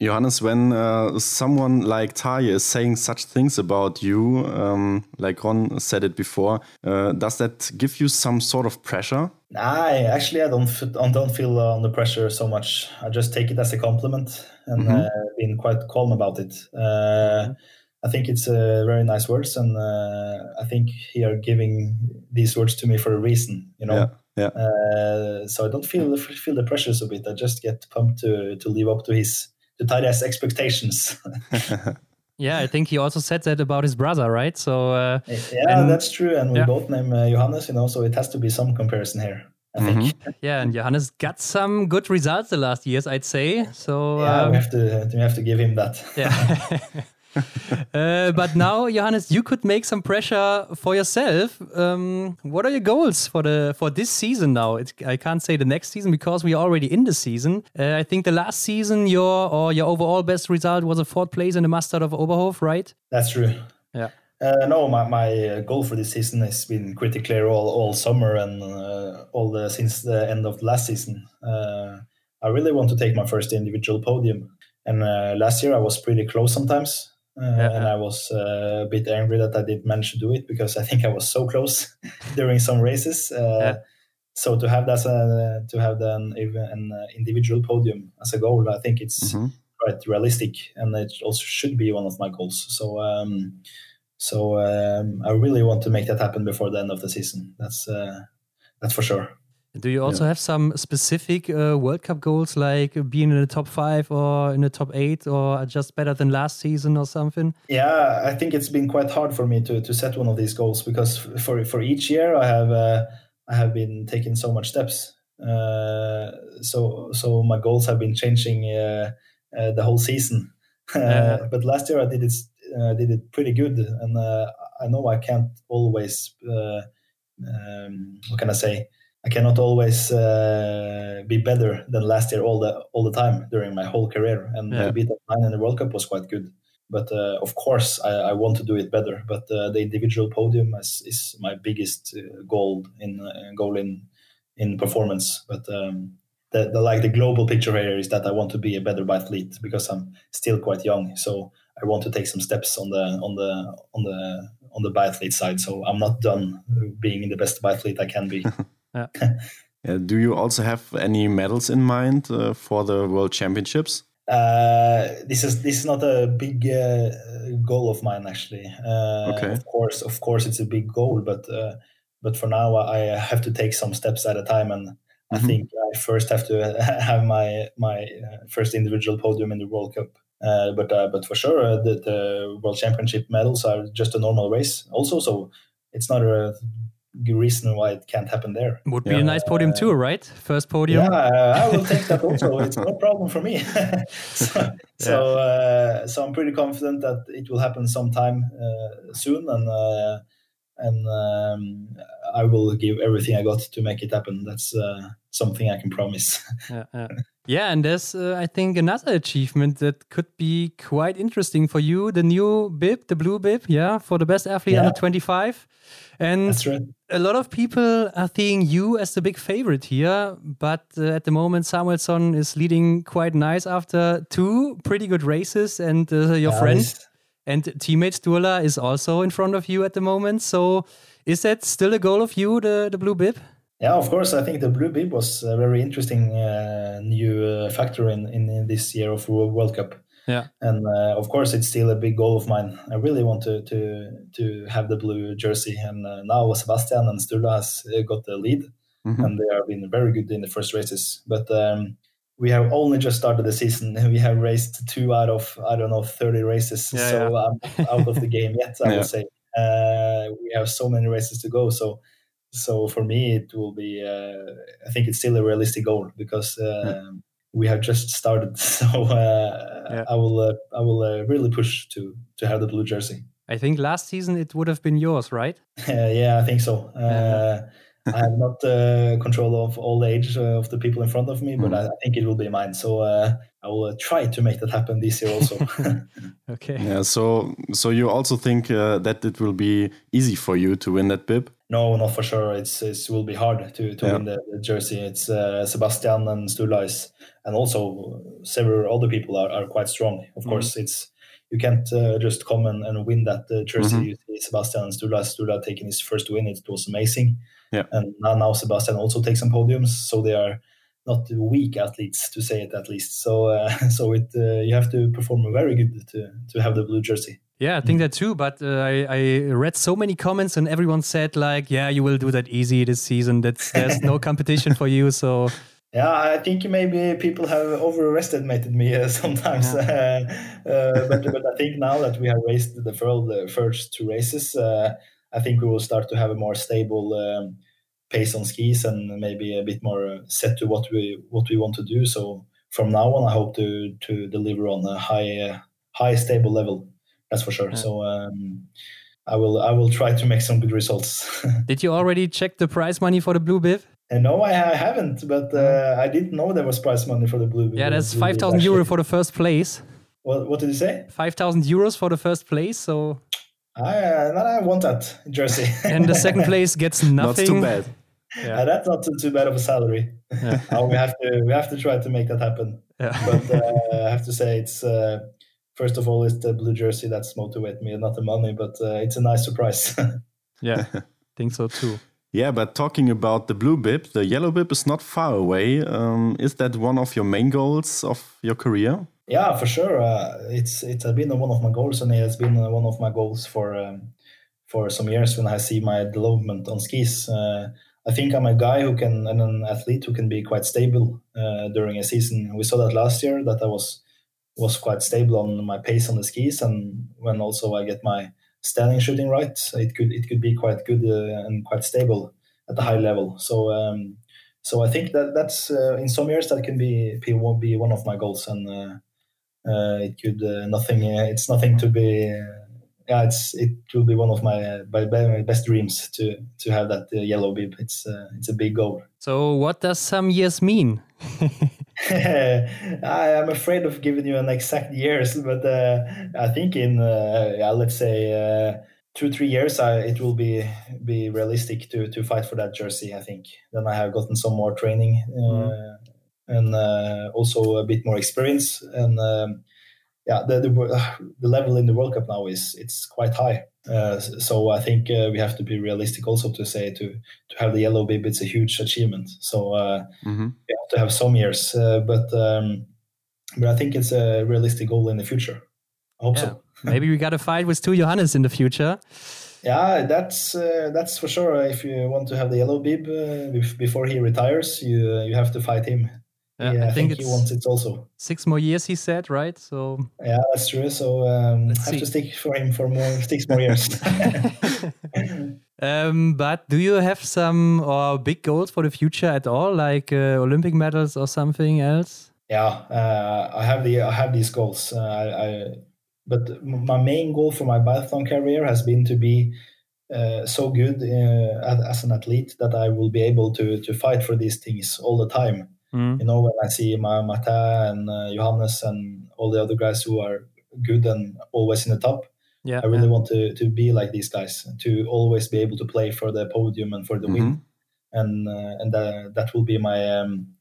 Speaker 1: Johannes, when uh, someone like Tarjei is saying such things about you, um, like Ron said it before, uh, does that give you some sort of pressure?
Speaker 3: I actually I don't f- I don't feel uh, under pressure so much. I just take it as a compliment and
Speaker 1: Mhm.
Speaker 3: uh, been quite calm about it. Uh, I think it's uh, very nice words, and uh, I think he are giving these words to me for a reason. You know.
Speaker 1: Yeah, yeah.
Speaker 3: Uh, so I don't feel feel the pressures of it. I just get pumped to to live up to his to Tarjei's expectations. (laughs)
Speaker 2: Yeah, I think he also said that about his brother, right? So uh,
Speaker 3: yeah,
Speaker 2: And-
Speaker 3: that's true. And we
Speaker 2: yeah.
Speaker 3: both name uh, Johannes, you know, so it has to be some comparison here. I think. Mm-hmm.
Speaker 2: Yeah, and Johannes got some good results the last years, I'd say. So
Speaker 3: yeah, um, we have to we have to give him that.
Speaker 2: Yeah. (laughs) (laughs) (laughs) uh, but now, Johannes, you could make some pressure for yourself. Um, what are your goals for the for this season? Now, it's, I can't say the next season because we are already in the season. Uh, I think the last season, your or your overall best result was a fourth place in the Masters of Oberhof, right?
Speaker 3: That's true.
Speaker 2: Yeah.
Speaker 3: Uh, no, my, my goal for this season has been pretty clear all, all summer and uh, all the since the end of the last season. Uh, I really want to take my first individual podium, and uh, last year I was pretty close sometimes, uh, yeah. and I was uh, a bit angry that I didn't manage to do it because I think I was so close (laughs) during some races. Yeah. So to have that to have an, an individual podium as a goal, I think it's mm-hmm. quite realistic, and it also should be one of my goals. So. Um, so um, I really want to make that happen before the end of the season. That's uh, that's for sure.
Speaker 2: Do you also yeah. have some specific uh, World Cup goals, like being in the top five or in the top eight, or just better than last season or something?
Speaker 3: Yeah, I think it's been quite hard for me to, to set one of these goals because for for each year I have uh, I have been taking so much steps. Uh, so so my goals have been changing uh, uh, the whole season. (laughs) Yeah. but last year I did it uh, did it pretty good, and uh, I know I can't always. Uh, um, what can I say? I cannot always uh, be better than last year all the all the time during my whole career. And yeah. to be top nine in the World Cup was quite good. But uh, of course, I, I, want to do it better. But uh, the individual podium is, is my biggest goal in goal in in performance. But um, the, the like the global picture here is that I want to be a better biathlete because I'm still quite young. So I want to take some steps on the on the on the on the biathlete side. So I'm not done being the best biathlete I can be. (laughs)
Speaker 1: yeah. (laughs) yeah. Do you also have any medals in mind uh, for the World Championships?
Speaker 3: Uh, this is this is not a big uh, goal of mine actually. Uh, okay. Of course, of course, it's a big goal, but uh, but for now I have to take some steps at a time, and mm-hmm. I think I first have to (laughs) have my my uh, first individual podium in the World Cup. Uh, but uh, but for sure, uh, the, the, World Championship medals are just a normal race. Also, so it's not a reason why it can't happen there.
Speaker 2: Would be yeah. a nice podium too, right? First podium.
Speaker 3: Yeah, I will take that also. (laughs) it's no problem for me. (laughs) so yeah. so, uh, so, I'm pretty confident that it will happen sometime uh, soon, and and um, I will give everything I got to make it happen. That's something I can promise.
Speaker 2: yeah, (laughs) yeah. And there's, uh, I think, another achievement that could be quite interesting for you the new bib, the blue bib, yeah, for the best athlete yeah. under 25. And right. a lot of people are seeing you as the big favorite here, but uh, at the moment, Samuelsson is leading quite nice after two pretty good races, and uh, your friend and teammate Sturla is also in front of you at the moment. So, is that still a goal of you, the, the blue bib?
Speaker 3: Yeah, of course. I think the blue bib was a very interesting uh, new uh, factor in, in, in, this year of World Cup.
Speaker 2: Yeah,
Speaker 3: and uh, of course, it's still a big goal of mine. I really want to to to have the blue jersey, and uh, now Sebastian and Sturla has uh, got the lead, mm-hmm. and they have been very good in the first races. But um, we have only just started the season. (laughs) We have raced two out of I don't know thirty races, yeah, so yeah. I'm out of the game yet. I (laughs) yeah. would say uh, we have so many races to go. So so for me, it will be. Uh, I think it's still a realistic goal because uh, yeah. we have just started. (laughs) So uh, yeah. I will. Uh, I will uh, really push to to have the blue jersey.
Speaker 2: I think last season it would have been yours, right? (laughs)
Speaker 3: yeah, I think so. (laughs) Yeah. I have not uh, control of all the age uh, of the people in front of me, but mm. I, I, think it will be mine. So uh, I will uh, try to make that happen this year also.
Speaker 2: okay.
Speaker 1: Yeah. So so you also think uh, that it will be easy for you to win that bib?
Speaker 3: No, not for sure. It's it will be hard to to yeah. win the, the, jersey. It's uh, Sebastian and Sturla is, and also several other people are, are quite strong. Of mm. course, it's you can't just come and, and win that jersey. Mm -hmm. You see Sebastian and Sturla, Sturla taking his first win. It was amazing.
Speaker 1: Yeah.
Speaker 3: And now, now Sebastian also takes some podiums, so they are not weak athletes to say it at least. So uh, (laughs) so it uh, you have to perform very good to to have the blue jersey.
Speaker 2: Yeah, I think that too. But uh, I, I read so many comments, and everyone said like, "Yeah, you will do that easy this season. That's there's no (laughs) competition for you." So
Speaker 3: yeah, I think maybe people have overestimated me uh, sometimes. Yeah. (laughs) uh, but, but I think now that we have raced the first two races, uh, I think we will start to have a more stable um, pace on skis and maybe a bit more set to what we what we want to do. So from now on, I hope to to deliver on a high uh, high stable level. That's for sure. Yeah. So. Um, I will I will try to make some good results. (laughs)
Speaker 2: Did you already check the prize money for the blue bib?
Speaker 3: And uh, no, I, I haven't, but uh, I didn't know there was prize money for the blue. Bib.
Speaker 2: Yeah, that's five thousand euro for the first place.
Speaker 3: What What did you say?
Speaker 2: Five thousand euros for the first place. So.
Speaker 3: I uh, I want that jersey. (laughs)
Speaker 2: and the second (laughs) place gets nothing.
Speaker 1: Not too bad.
Speaker 3: Yeah. Uh, that's not too, too bad of a salary. Yeah. uh, we have to we have to try to make that happen. Yeah. But uh, I have to say it's uh, first of all it's the blue jersey that's motivated me, not the money. But uh, it's a nice surprise. (laughs)
Speaker 2: yeah, (laughs) think so too.
Speaker 1: Yeah, but talking about the blue bib, the yellow bib is not far away. Um, is that one of your main goals of your career?
Speaker 3: Yeah, for sure. Uh, it's it's been one of my goals, and it has been one of my goals for um, for some years when I see my development on skis. Uh, I think I'm a guy who can, and an athlete who can be quite stable uh, during a season. We saw that last year that I was was quite stable on my pace on the skis, and when also I get my standing shooting right, it could it could be quite good uh, and quite stable at the high level. So um, so I think that that's uh, in some years that can be be one of my goals, and uh, uh it could uh, nothing. Uh, it's nothing to be. yeah, it's it will be one of my, my best dreams to to have that yellow bib. It's it's a big goal.
Speaker 2: So what does some years mean? (laughs) (laughs)
Speaker 3: I am afraid of giving you an exact years, but uh, I think in uh, yeah, let's say uh, two three years, I, it will be be realistic to to fight for that jersey. I think then I have gotten some more training mm. and uh, also a bit more experience, and um, yeah, the, the the level in the World Cup now is it's quite high. Uh, so I think uh, we have to be realistic also to say to to have the yellow bib it's a huge achievement. So uh, mm-hmm. we have to have some years, uh, but um, but I think it's a realistic goal in the future. I hope yeah. so.
Speaker 2: Maybe we got to fight with two Johannes in the future.
Speaker 3: Yeah, that's uh, that's for sure. If you want to have the yellow bib before he retires, you you have to fight him. Yeah, yeah I, I, think, think he wants it also.
Speaker 2: Six more years, he said, right? So
Speaker 3: yeah, that's true. So um, I have see. to stick for him for more six more years. (laughs) (laughs)
Speaker 2: um, but do you have some or big goals for the future at all, like uh, Olympic medals or something else?
Speaker 3: Yeah, uh, I have the I have these goals. Uh, I, I, but my main goal for my biathlon career has been to be uh, so good uh, as an athlete that I will be able to to fight for these things all the time. Mm. You know, when I see my Mata and uh, Johannes and all the other guys who are good and always in the top, yeah, I really yeah. want to to be like these guys, to always be able to play for the podium and for the mm-hmm. win, and uh, and that that will be my um,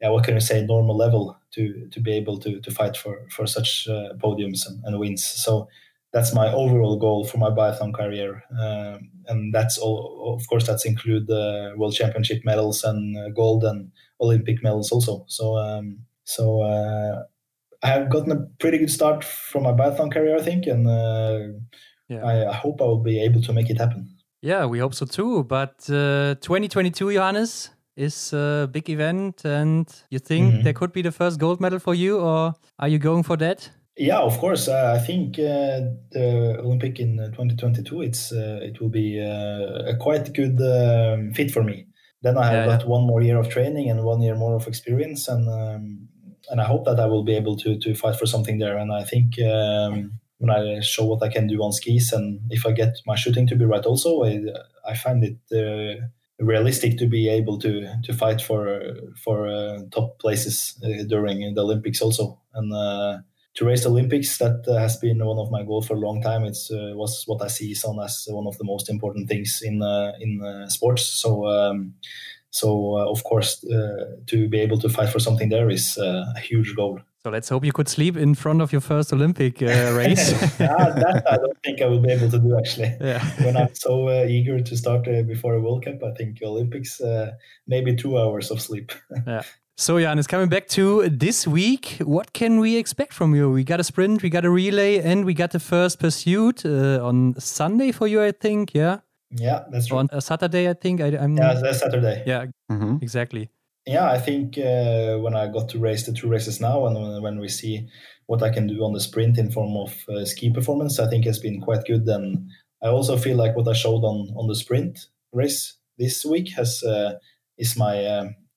Speaker 3: yeah, what can I say, normal level to to be able to to fight for for such uh, podiums and, and, wins. So that's my overall goal for my biathlon career, um, and that's all. Of course, that's include the world championship medals and uh, gold and Olympic medals also. So um, so uh, I have gotten a pretty good start from my biathlon career, I think, and uh, yeah. I, I, hope I will be able to make it happen.
Speaker 2: Yeah, we hope so too. But uh, 2022, Johannes, is a big event, and you think mm-hmm. there could be the first gold medal for you, or are you going for that?
Speaker 3: Yeah, of course. Uh, I think uh, the Olympic in 2022, it's uh, it will be uh, a quite good um, fit for me then I have yeah, got yeah. one more year of training and one year more of experience, and um, and I hope that I will be able to to fight for something there. And I think um, when I show what I can do on skis, and if I get my shooting to be right, also I, I find it uh, realistic to be able to to fight for for uh, top places uh, during the Olympics also, and uh, to race the Olympics, that uh, has been one of my goals for a long time. It uh, was what I see on as one of the most important things in uh, in uh, sports. So, um, so uh, of course, uh, to be able to fight for something there is a huge goal.
Speaker 2: So let's hope you could sleep in front of your first Olympic (laughs) race.
Speaker 3: yeah, that I don't think I will be able to do actually. (laughs) Yeah. when I'm so eager to start before a World Cup, I think Olympics maybe two hours of sleep.
Speaker 2: yeah. (laughs) So, Johannes, coming back to this week, what can we expect from you? We got a sprint, we got a relay, and we got the first pursuit uh, on Sunday for you, I think. Yeah.
Speaker 3: Yeah, that's true.
Speaker 2: On a Saturday, I think. I, am
Speaker 3: Yeah, that's Saturday.
Speaker 2: Yeah, mm-hmm. exactly.
Speaker 3: Yeah, I think uh, when I got to race the two races now, and when we see what I can do on the sprint in form of uh, ski performance, I think has been quite good. And I also feel like what I showed on on the sprint race this week has uh, is my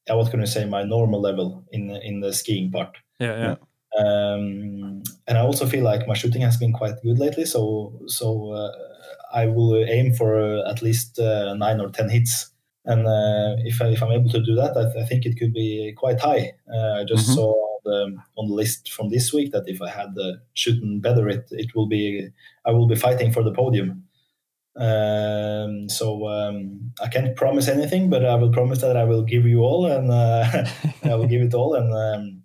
Speaker 3: um, what can I say my normal level in in the skiing part.
Speaker 2: Yeah, yeah.
Speaker 3: Um, and I also feel like my shooting has been quite good lately. So so uh, I will aim for uh, at least uh, nine or ten hits. And uh, if I, if I'm able to do that, I, th- I think it could be quite high. Uh, I just
Speaker 1: Mhm.
Speaker 3: saw on the, on the list from this week that if I had the shooting better, it it will be I will be fighting for the podium. Um, so um, I can't promise anything, but I will promise that I will give you all, and uh, (laughs) I will give it all, and um,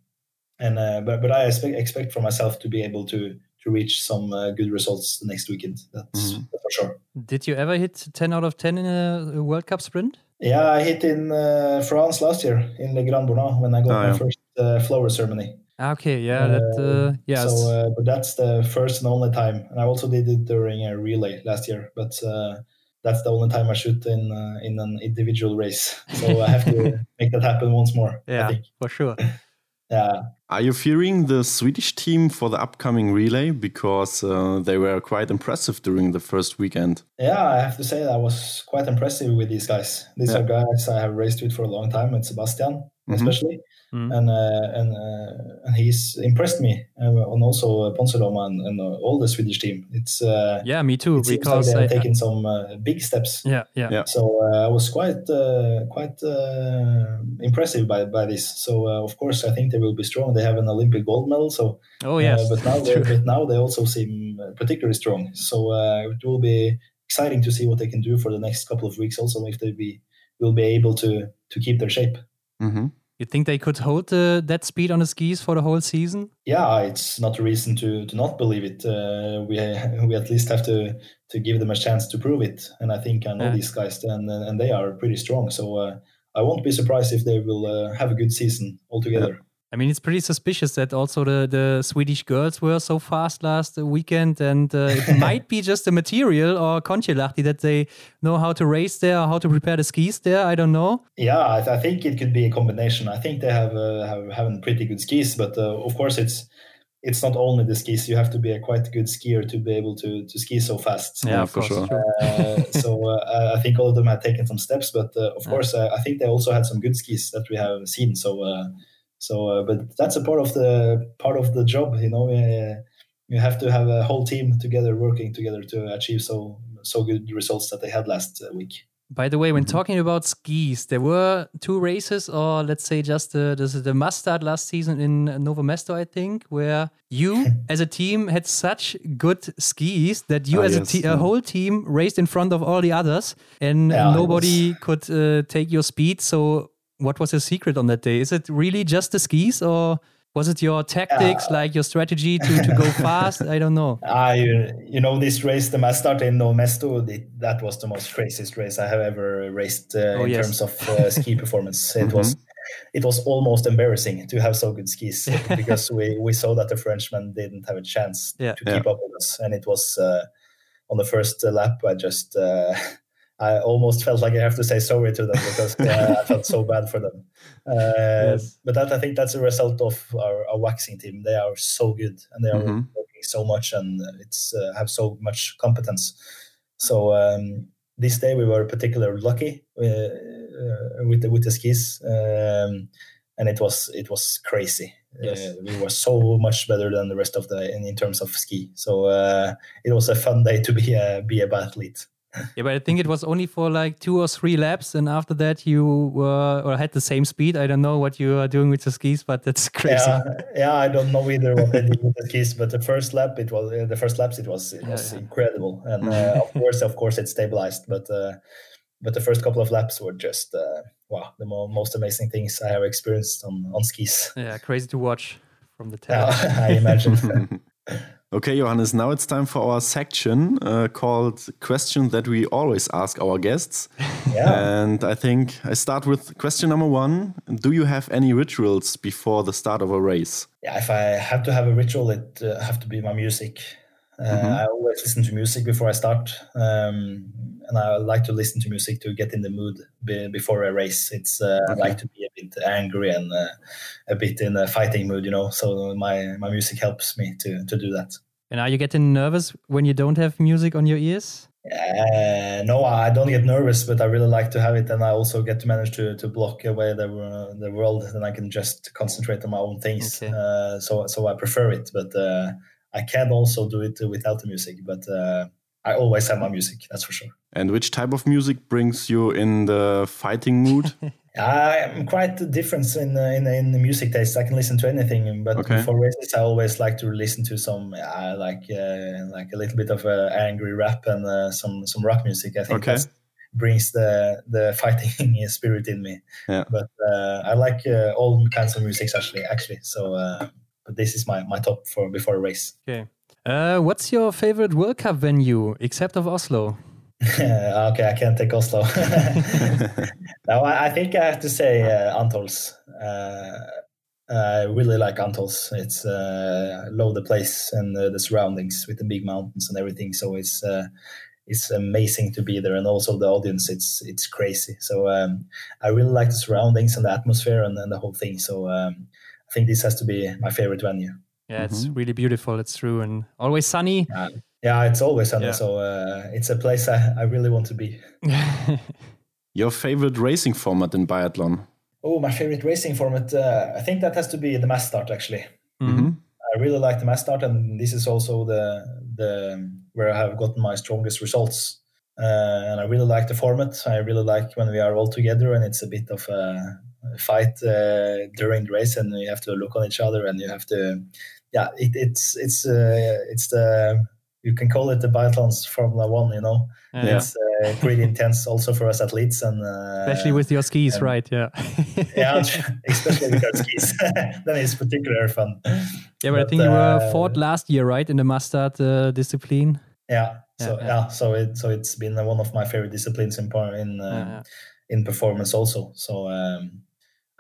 Speaker 3: and uh, but but I expect expect for myself to be able to to reach some uh, good results next weekend. That's, that's for sure.
Speaker 2: Did you ever hit 10 out of 10 in a a World Cup sprint?
Speaker 3: Yeah, I hit in uh, France last year in Le Grand-Bornand when I got
Speaker 1: Oh,
Speaker 3: my
Speaker 1: yeah.
Speaker 3: first uh, flower ceremony.
Speaker 2: Okay, yeah, that uh, yeah.
Speaker 3: So, uh, but that's the first and only time, and I also did it during a relay last year. But uh, that's the only time I shoot in uh, in an individual race. So I have to (laughs) make that happen once more.
Speaker 2: yeah,
Speaker 3: I think.
Speaker 2: for sure. (laughs)
Speaker 3: Yeah.
Speaker 1: Are you fearing the Swedish team for the upcoming relay because uh, they were quite impressive during the first weekend?
Speaker 3: Yeah, I have to say that I was quite impressive with these guys. These
Speaker 1: Yeah.
Speaker 3: are guys I have raced with for a long time, and Sebastian
Speaker 1: Mhm.
Speaker 3: especially,
Speaker 2: Mhm.
Speaker 3: and uh, and uh, and he's impressed me, uh, and also uh, Ponsiluoma and, and uh, all the Swedish team. It's uh,
Speaker 2: Yeah, me too.
Speaker 3: it seems like
Speaker 2: Because
Speaker 3: they
Speaker 2: I,
Speaker 3: have taken some uh, big steps.
Speaker 2: yeah, yeah,
Speaker 1: Yeah.
Speaker 3: So uh, I was quite uh, quite uh, impressive by, by this. So uh, of course I think they will be strong. They have an Olympic gold medal, so
Speaker 2: Oh yes,
Speaker 3: uh, but now (laughs) they, but now they also seem uh, particularly strong. So uh, it will be exciting to see what they can do for the next couple of weeks. Also, if they be will be able to to keep their shape.
Speaker 1: hmm
Speaker 2: you think they could hold uh, that speed on the skis for the whole season?
Speaker 3: Yeah, it's not a reason to to not believe it. Uh, we (laughs) we at least have to to give them a chance to prove it. And I think I know
Speaker 2: Yeah.
Speaker 3: these guys, and and they are pretty strong. So uh, I won't be surprised if they will uh, have a good season altogether.
Speaker 2: I mean, it's pretty suspicious that also the, the Swedish girls were so fast last weekend, and uh, it (laughs) might be just the material or Kontiolahti that they know how to race there, or how to prepare the skis there. I don't know.
Speaker 3: Yeah, I, th- I think it could be a combination. I think they have uh, have having pretty good skis, but uh, of course it's it's not only the skis. You have to be a quite good skier to be able to to ski so fast.
Speaker 2: Yeah,
Speaker 1: for
Speaker 2: of course.
Speaker 1: sure.
Speaker 3: Uh, so uh, I- I think all of them have taken some steps, but uh, of
Speaker 2: Yeah.
Speaker 3: course uh, I think they also had some good skis that we have seen. So uh, so uh, but that's a part of the part of the job, you know. Uh, you have to have a whole team together working together to achieve so so good results that they had last uh, week.
Speaker 2: By the way, when
Speaker 1: Mhm.
Speaker 2: talking about skis, there were two races, or let's say just the the, the mass start last season in Novo Mesto, I think, where you (laughs) as a team had such good skis that you
Speaker 1: Ah,
Speaker 2: as a,
Speaker 1: yes,
Speaker 2: te- a
Speaker 1: yeah.
Speaker 2: whole team raced in front of all the others, and
Speaker 3: Yeah, it
Speaker 2: nobody could uh, take your speed. So, what was your secret on that day? Is it really just the skis, or was it your tactics, like your strategy to, to go (laughs) fast? I don't know.
Speaker 3: I, you know, this race, the mass start in Nomesto, the, that was the most craziest race I have ever raced uh,
Speaker 2: Oh,
Speaker 3: in
Speaker 2: yes.
Speaker 3: terms of uh, ski (laughs) performance. It was, it was almost embarrassing to have so good skis (laughs) because we, we saw that the frenchman didn't have a chance
Speaker 2: Yeah.
Speaker 3: to
Speaker 1: Yeah.
Speaker 3: keep up with us, and it was uh, on the first lap. I just, uh, I almost felt like I have to say sorry to them because uh, I (laughs) felt so bad for them. Uh,
Speaker 2: Yes.
Speaker 3: But that I think that's a result of our, our waxing team. They are so good and they are
Speaker 1: Mhm.
Speaker 3: working so much and it's uh, have so much competence. So um, this day we were particularly lucky uh, uh, with the with the skis, um, and it was it was crazy.
Speaker 2: Yes.
Speaker 3: Uh, we were so much better than the rest of the in, in terms of ski. So uh, it was a fun day to be a be a biathlete. (laughs)
Speaker 2: Yeah, but I think it was only for like two or three laps, and after that you were or had the same speed. I don't know what you are doing with the skis, but that's (laughs) crazy.
Speaker 3: Yeah, yeah, I don't know either what they did with the skis, but the first lap, it was uh, the first laps, it was it was
Speaker 2: yeah.
Speaker 3: incredible, and (laughs) uh, of course, of course, it stabilized, but uh, but the first couple of laps were just uh, wow, the mo- most amazing things I have experienced on on skis.
Speaker 2: Yeah, crazy to watch from the
Speaker 3: Yeah. I imagine.
Speaker 1: Okay, Johannes, now it's time for our section uh, called Question That We Always Ask Our Guests. (laughs)
Speaker 3: yeah,
Speaker 1: And I think I start with question number one Do you have any rituals before the start of a race?
Speaker 3: yeah. If I have to have a ritual, it uh, have to be my music. Uh,
Speaker 1: Mhm.
Speaker 3: I always listen to music before I start, um, and I like to listen to music to get in the mood be, before a race. It's uh, I like to be a bit angry and uh, a bit in a fighting mood, you know. So my my music helps me to to do that.
Speaker 2: And are you getting nervous when you don't have music on your ears?
Speaker 3: Uh, no, I don't get nervous, but I really like to have it, and I also get to manage to, to block away the uh, the world, and I can just concentrate on my own things.
Speaker 2: Okay.
Speaker 3: Uh, so so I prefer it, but uh, I can also do it without the music. But uh, I always have my music, that's for sure.
Speaker 1: And which type of music brings you in the fighting mood? (laughs)
Speaker 3: I'm quite different in uh, in in the music taste. I can listen to anything, but
Speaker 1: Okay.
Speaker 3: for races, I always like to listen to some uh, like uh, like a little bit of uh, angry rap and uh, some some rock music. I think
Speaker 1: Okay.
Speaker 3: that brings the the fighting (laughs) spirit in me.
Speaker 1: Yeah.
Speaker 3: But uh, I like uh, all kinds of music actually. Actually, so uh, but this is my my top for before a race.
Speaker 2: Okay. Uh, what's your favorite World Cup venue, except of Oslo? (laughs)
Speaker 3: okay, I can't take Oslo. (laughs) no, I, I think I have to say uh, Antholz. Uh, I really like Antholz. It's uh, love the place and uh, the surroundings with the big mountains and everything. So it's uh, it's amazing to be there, and also the audience. It's it's crazy. So um, I really like the surroundings and the atmosphere and, and the whole thing. So um, I think this has to be my favorite venue.
Speaker 2: Yeah, it's really beautiful. It's true, and always sunny.
Speaker 3: Uh, yeah, it's always sunny.
Speaker 2: Yeah.
Speaker 3: So uh, it's a place I, I really want to be. (laughs)
Speaker 1: Your favorite racing format in biathlon?
Speaker 3: Oh, my favorite racing format. Uh, I think that has to be the mass start. Actually,
Speaker 2: Mhm.
Speaker 3: I really like the mass start, and this is also the the where I have gotten my strongest results. Uh, and I really like the format. I really like when we are all together, and it's a bit of a fight uh, during the race, and you have to look on each other, and you have to, yeah, it, it's it's uh, it's the you can call it the biathlons Formula One, you know.
Speaker 2: Yeah.
Speaker 3: It's uh, pretty intense also for us athletes, and uh,
Speaker 2: Especially with your skis,
Speaker 3: um,
Speaker 2: right? Yeah. (laughs)
Speaker 3: yeah, especially with our skis. (laughs) then it's particularly fun.
Speaker 2: yeah, but I
Speaker 3: but,
Speaker 2: think you were
Speaker 3: uh,
Speaker 2: fourth last year, right, in the mass start uh, discipline.
Speaker 3: Yeah. So
Speaker 2: Yeah,
Speaker 3: yeah,
Speaker 2: yeah.
Speaker 3: so it so it's been one of my favorite disciplines in in uh,
Speaker 2: Yeah, yeah.
Speaker 3: in performance also. So um,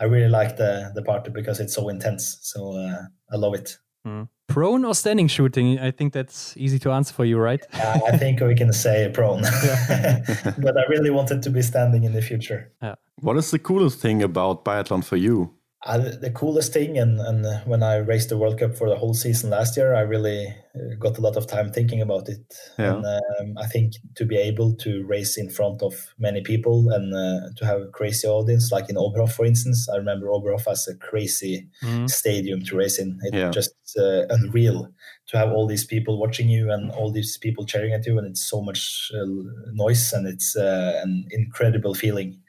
Speaker 3: I really like the the part because it's so intense. So uh, I love it.
Speaker 2: Mm. Prone or standing shooting? I think that's easy to answer for you, right? (laughs)
Speaker 3: Uh, I think we can say prone, (laughs) (laughs) but I really wanted to be standing in the future.
Speaker 1: What is the coolest thing about biathlon for you?
Speaker 3: Uh, the coolest thing, and, and when I raced the World Cup for the whole season last year, I really uh, got a lot of time thinking about it.
Speaker 1: Yeah.
Speaker 3: And um, I think to be able to race in front of many people and uh, to have a crazy audience, like in Oberhof, for instance, I remember Oberhof as a crazy
Speaker 2: Mhm.
Speaker 3: stadium to race in. It's
Speaker 1: Yeah.
Speaker 3: just uh, unreal to have all these people watching you and all these people cheering at you, and it's so much uh, noise and it's uh, an incredible feeling.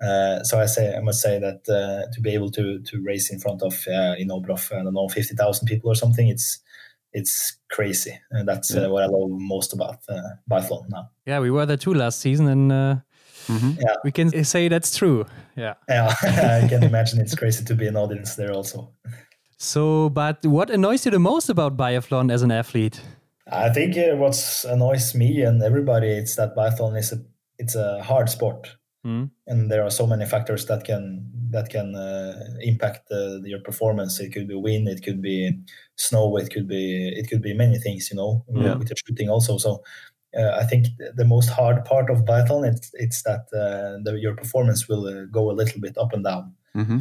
Speaker 3: Uh, so I say I must say that uh, to be able to to race in front of uh, in Oberhof, I don't know, fifty thousand people or something, it's it's crazy, and that's
Speaker 1: Yeah.
Speaker 3: uh, what I love most about uh, biathlon now.
Speaker 2: Yeah, we were there too last season, and uh,
Speaker 3: Yeah,
Speaker 2: we can say that's true. Yeah.
Speaker 3: yeah, (laughs) I can imagine it's crazy to be an audience there also.
Speaker 2: So, but what annoys you the most about biathlon as an athlete?
Speaker 3: I think uh, what annoys me and everybody is that biathlon is a it's a hard sport.
Speaker 2: Mm.
Speaker 3: and there are so many factors that can that can uh, impact uh, your performance. It could be wind, it could be snow, it could be it could be many things, you know,
Speaker 1: Yeah.
Speaker 3: with the shooting also. So uh, I think the most hard part of biathlon it's it's that uh, the, your performance will uh, go a little bit up and down.
Speaker 1: hmm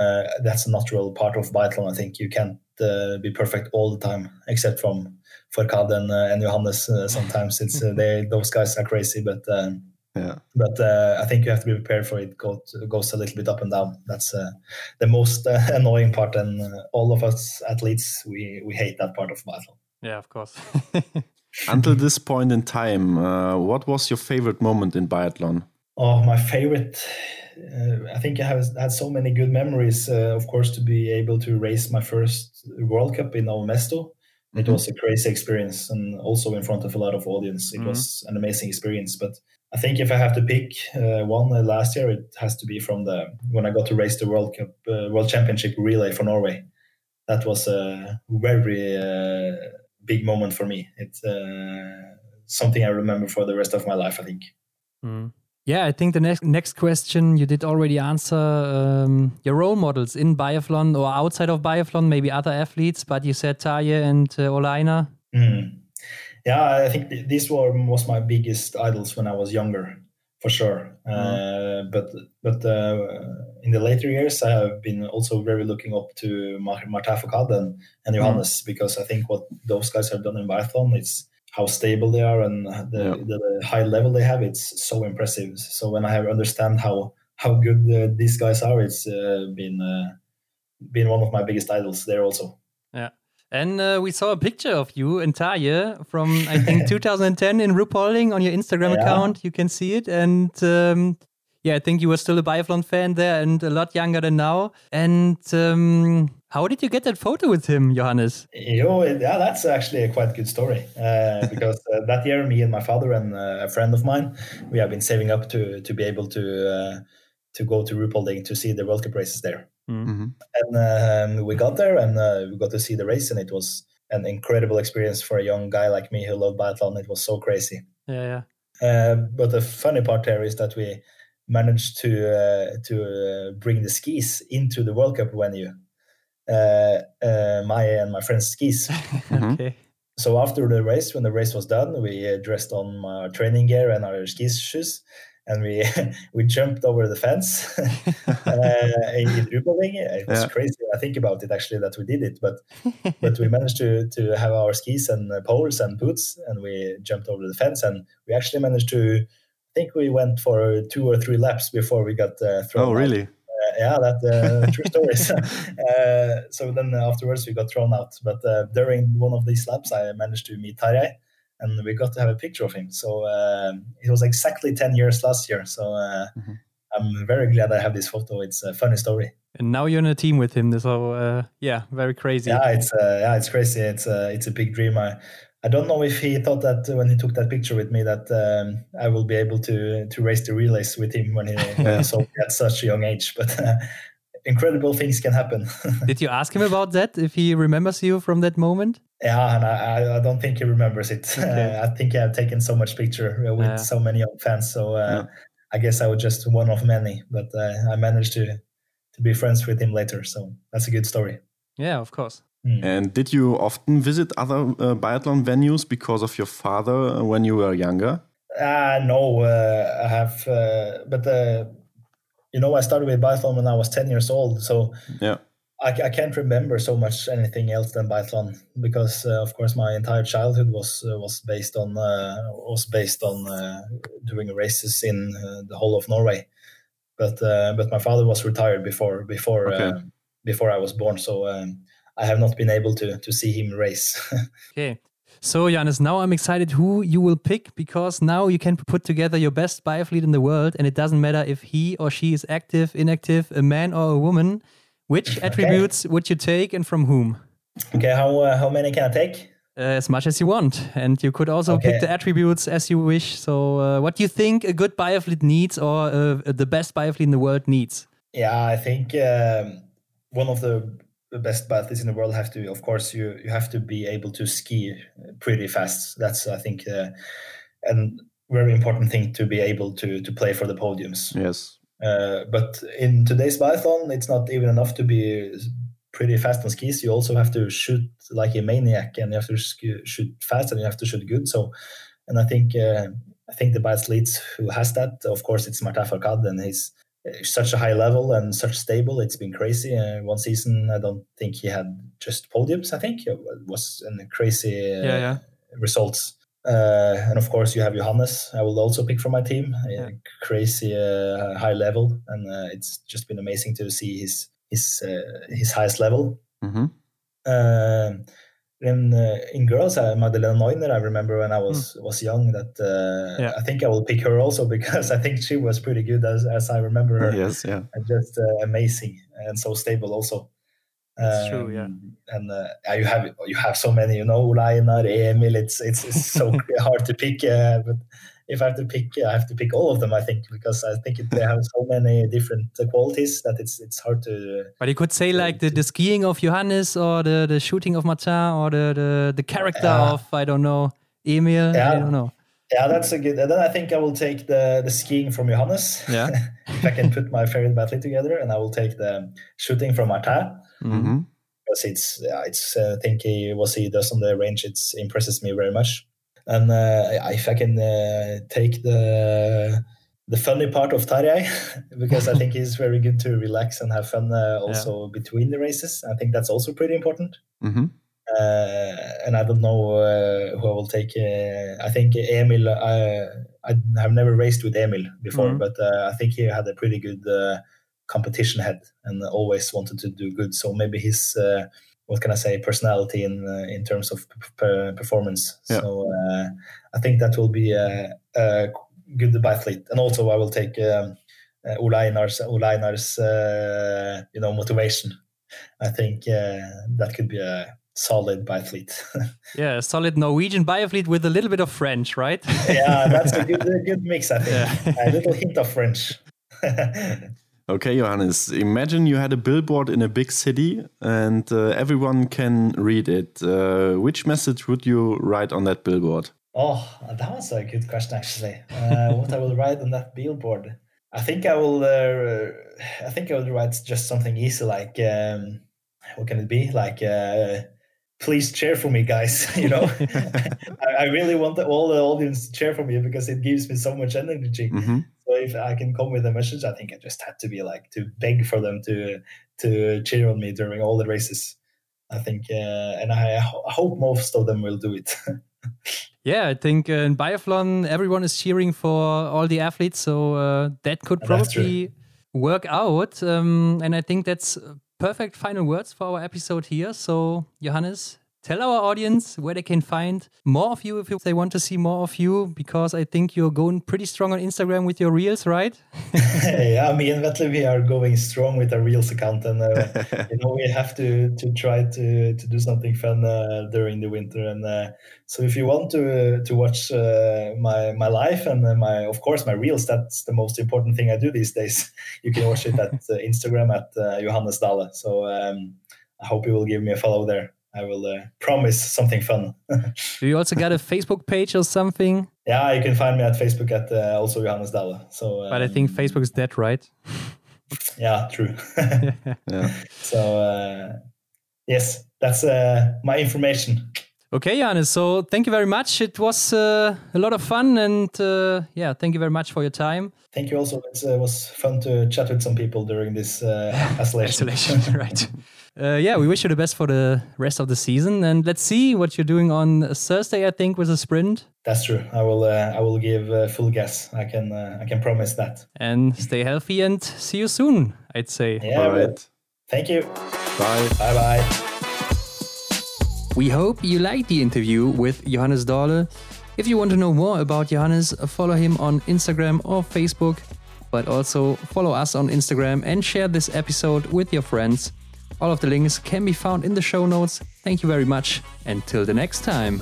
Speaker 3: Uh, that's a natural part of biathlon. I think you can't uh, be perfect all the time, except from Fourcade and, uh, and Johannes. Uh, sometimes it's uh, they those guys are crazy, but. Um,
Speaker 1: Yeah.
Speaker 3: but uh, I think you have to be prepared for it. Go goes a little bit up and down. That's uh, the most uh, (laughs) annoying part, and uh, all of us athletes we we hate that part of biathlon.
Speaker 2: Yeah, of course. (laughs)
Speaker 1: Until this point in time, uh, what was your favorite moment in biathlon?
Speaker 3: Oh, my favorite. Uh, I think I have had so many good memories. Uh, of course, to be able to race my first World Cup in Novo Mesto, it
Speaker 1: Mhm.
Speaker 3: was a crazy experience, and also in front of a lot of audience, it
Speaker 2: Mhm.
Speaker 3: was an amazing experience. But I think if I have to pick uh, one uh, last year, it has to be from the when I got to race the World Cup, uh, World Championship relay for Norway. That was a very uh, big moment for me. It's uh, something I remember for the rest of my life. I think.
Speaker 2: Mm. Yeah, I think the next next question you did already answer um, your role models in biathlon or outside of biathlon, maybe other athletes, but you said Tarjei and uh, Ole Einar.
Speaker 3: Mm. Yeah, I think th- these were was my biggest idols when I was younger, for sure. Uh, but but uh, in the later years, I have been also very looking up to Mar- Martin Fourcade and, and Johannes because I think what those guys have done in biathlon is how stable they are and the,
Speaker 1: Yeah.
Speaker 3: the, high level they have. It's so impressive. So when I have understand how how good uh, these guys are, it's uh, been uh, been one of my biggest idols there also.
Speaker 2: And uh, we saw a picture of you and Tarjei from I think (laughs) 2010 in Ruhpolding on your Instagram
Speaker 3: Yeah.
Speaker 2: account. You can see it, and um, yeah, I think you were still a biathlon fan there and a lot younger than now. And um, how did you get that photo with him, Johannes?
Speaker 3: Yo, yeah, that's actually a quite good story uh, (laughs) because uh, that year, me and my father and uh, a friend of mine, we have been saving up to to be able to uh, to go to Ruhpolding to see the World Cup races there.
Speaker 1: Mhm.
Speaker 3: And um, we got there and uh, we got to see the race, and it was an incredible experience for a young guy like me who loved biathlon. It was so crazy.
Speaker 2: Yeah, yeah.
Speaker 3: Uh, but the funny part there is that we managed to uh, to uh, bring the skis into the World Cup venue. Uh, uh, my and my friend's skis. (laughs)
Speaker 1: Mhm.
Speaker 2: Okay.
Speaker 3: So after the race, when the race was done, we uh, dressed on our training gear and our skis shoes, and we (laughs) we jumped over the fence (laughs) uh, in Ruhpolding. It was
Speaker 1: Yeah.
Speaker 3: crazy. I think about it actually that we did it, but but we managed to to have our skis and uh, poles and boots, and we jumped over the fence, and we actually managed to. I think we went for two or three laps before we got uh, thrown. Out.
Speaker 1: Oh, really?
Speaker 3: Uh, yeah, that uh, (laughs) true stories. uh, so then afterwards we got thrown out. But uh, during one of these laps, I managed to meet Tarjei, and we got to have a picture of him. So um it was exactly ten years last year. So uh,
Speaker 1: Mhm.
Speaker 3: I'm very glad I have this photo. It's a funny story.
Speaker 2: And now you're in a team with him. So uh, yeah, very crazy.
Speaker 3: Yeah, it's uh, yeah, it's crazy. It's uh, it's a big dream. I I don't know if he thought that when he took that picture with me that um, I will be able to to race the relays with him when he, when
Speaker 1: Yeah.
Speaker 3: he saw me at such a young age. But uh, incredible things can happen. (laughs)
Speaker 2: Did you ask him about that? If he remembers you from that moment?
Speaker 3: Yeah, and I, I- I don't think he remembers it. (laughs)
Speaker 2: Okay.
Speaker 3: I think I've taken so much picture uh, with
Speaker 2: Yeah.
Speaker 3: so many young fans, so uh,
Speaker 1: Yeah.
Speaker 3: I guess I was just one of many. But uh, I managed to to be friends with him later, so that's a good story.
Speaker 2: Yeah, of course.
Speaker 3: Mm.
Speaker 1: And did you often visit other uh, biathlon venues because of your father uh, when you were younger?
Speaker 3: Uh, no, uh, I have, uh, but uh, you know, I started with biathlon when I was ten years old, so
Speaker 1: Yeah.
Speaker 3: I, I can't remember so much anything else than biathlon because, uh, of course, my entire childhood was uh, was based on uh, was based on uh, doing races in uh, the whole of Norway. But uh, but my father was retired before before
Speaker 1: Okay.
Speaker 3: uh, before I was born, so um, I have not been able to to see him race. (laughs)
Speaker 2: Okay. So, Johannes, now I'm excited who you will pick because now you can put together your best biathlete in the world, and it doesn't matter if he or she is active, inactive, a man or a woman. Which attributes would you take and from whom?
Speaker 3: okay, how uh, how many can I take?
Speaker 2: Uh, as much as you want. And you could also pick the attributes as you wish. So, uh, what do you think a good biathlete needs or uh, the best biathlete in the world needs?
Speaker 3: Yeah, I think um, one of the the best biathletes in the world have to, of course, you you have to be able to ski pretty fast. That's I think uh, and very important thing to be able to to play for the podiums.
Speaker 1: Yes.
Speaker 3: Uh, but in today's biathlon, it's not even enough to be pretty fast on skis. You also have to shoot like a maniac, and you have to shoot fast, and you have to shoot good. So, and I think uh, I think the biathletes who has that, of course, it's Martin Fourcade, and he's such a high level and such stable. It's been crazy. Uh, one season, I don't think he had just podiums. I think it was in crazy uh,
Speaker 2: Yeah, yeah.
Speaker 3: results. Uh, and of course, you have Johannes. I will also pick from my team. Uh,
Speaker 2: Yeah.
Speaker 3: Crazy uh, high level, and uh, it's just been amazing to see his his uh, his highest level.
Speaker 1: hmm
Speaker 3: Um in uh, in girls, uh, Magdalena Neuner. I remember when I was was young that uh,
Speaker 2: Hmm. Yeah.
Speaker 3: I think I will pick her also (laughs) because I think she was pretty good as as I remember her.
Speaker 1: Yes. Yeah.
Speaker 3: And just uh, amazing and so stable also.
Speaker 2: That's true, yeah.
Speaker 3: Um, And uh, you have you have so many, you know, Reinar, Emil. It's it's, it's so (laughs) hard to pick. Uh, but if I have to pick, I have to pick all of them. I think because I think it, they have so many different uh, qualities that it's it's hard to.
Speaker 2: But you could say like the, the skiing of Johannes or the, the shooting of Martin or the, the, the character
Speaker 3: Yeah.
Speaker 2: of, I don't know, Emil. I
Speaker 3: Yeah.
Speaker 2: don't know.
Speaker 3: Yeah, that's a good. And then I think I will take the the skiing from Johannes.
Speaker 2: Yeah. (laughs)
Speaker 3: if I can put my favorite battle together, and I will take the shooting from Martin.
Speaker 1: hmm
Speaker 3: because it's yeah, it's uh, I think he, what he does on the range it impresses me very much. And uh, if I can uh, take the the funny part of Tarjei, (laughs) because I think he's very good to relax and have fun uh, also between the races. I think that's also pretty important.
Speaker 1: hmm
Speaker 3: Uh, and I don't know uh, who I will take. Uh, I think Emil. I I have never raced with Emil before, mm-hmm. but I think he had a pretty good competition head and always wanted to do good. So maybe his what can I say personality in in terms of p- performance. Yeah. So I think that will be a, a good biathlete. And also I will take um, uh, Ole Einar's, uh, you know motivation. I think uh, that could be a solid biathlete. (laughs)
Speaker 2: yeah, a solid Norwegian biathlete with a little bit of French, right?
Speaker 3: yeah, that's a (laughs) good, a good mix. I think yeah. a little hint of French. (laughs)
Speaker 1: Okay, Johannes, imagine you had a billboard in a big city and uh, everyone can read it. Uh, which message would you write on that billboard?
Speaker 3: Oh, that was a good question, actually. Uh, (laughs) what I will write on that billboard? I think I will. Uh, I think I will write just something easy, like um, what can it be? Like, uh, please cheer for me, guys. (laughs) you know, (laughs) I, I, really want the, all the audience to cheer for me because it gives me so much energy. Mm-hmm. So if I can come with a message, I think I just had to be like to beg for them to to cheer on me during all the races. I think, uh, and I, I hope most of them will do it. (laughs)
Speaker 2: Yeah, I think uh, in biathlon, everyone is cheering for all the athletes, so uh, that could probably work out. Um, and I think that's perfect final words for our episode here. So, Johannes, tell our audience where they can find more of you if they want to see more of you because i think you're going pretty strong on instagram with your reels right? (laughs) (laughs)
Speaker 3: Yeah me and Vetle, we are going strong with our reels account and uh, you know we have to to try to to do something fun uh, during the winter and uh, so if you want to to watch uh, my my life and uh, my of course my reels that's the most important thing i do these days. (laughs) You can watch it at uh, instagram at johannes Dale. so um, i hope you will give me a follow there I will uh, promise something fun. (laughs)
Speaker 2: Do you also got a Facebook page or something?
Speaker 3: Yeah, you can find me at Facebook at uh, also Johannes Dale. So,
Speaker 2: um, but I think Facebook is dead, right? (laughs)
Speaker 3: yeah, true. (laughs) yeah. So uh, yes, that's uh, my information.
Speaker 2: Okay, Johannes. So thank you very much. It was uh, a lot of fun, and uh, yeah, thank you very much for your time.
Speaker 3: Thank you. Also, it uh, was fun to chat with some people during this uh, isolation.
Speaker 2: isolation, right? Uh, yeah, we wish you the best for the rest of the season, and let's see what you're doing on Thursday. I think with a sprint.
Speaker 3: That's true. I will. Uh, I will give full gas. I can. I can promise that.
Speaker 2: And stay healthy, and see you soon. I'd say.
Speaker 3: Yeah. All right. Thank you.
Speaker 1: Bye.
Speaker 3: Bye. Bye.
Speaker 2: We hope you liked the interview with Johannes Dale. If you want to know more about Johannes, follow him on Instagram or Facebook, but also follow us on Instagram and share this episode with your friends. All of the links can be found in the show notes. Thank you very much. Until the next time.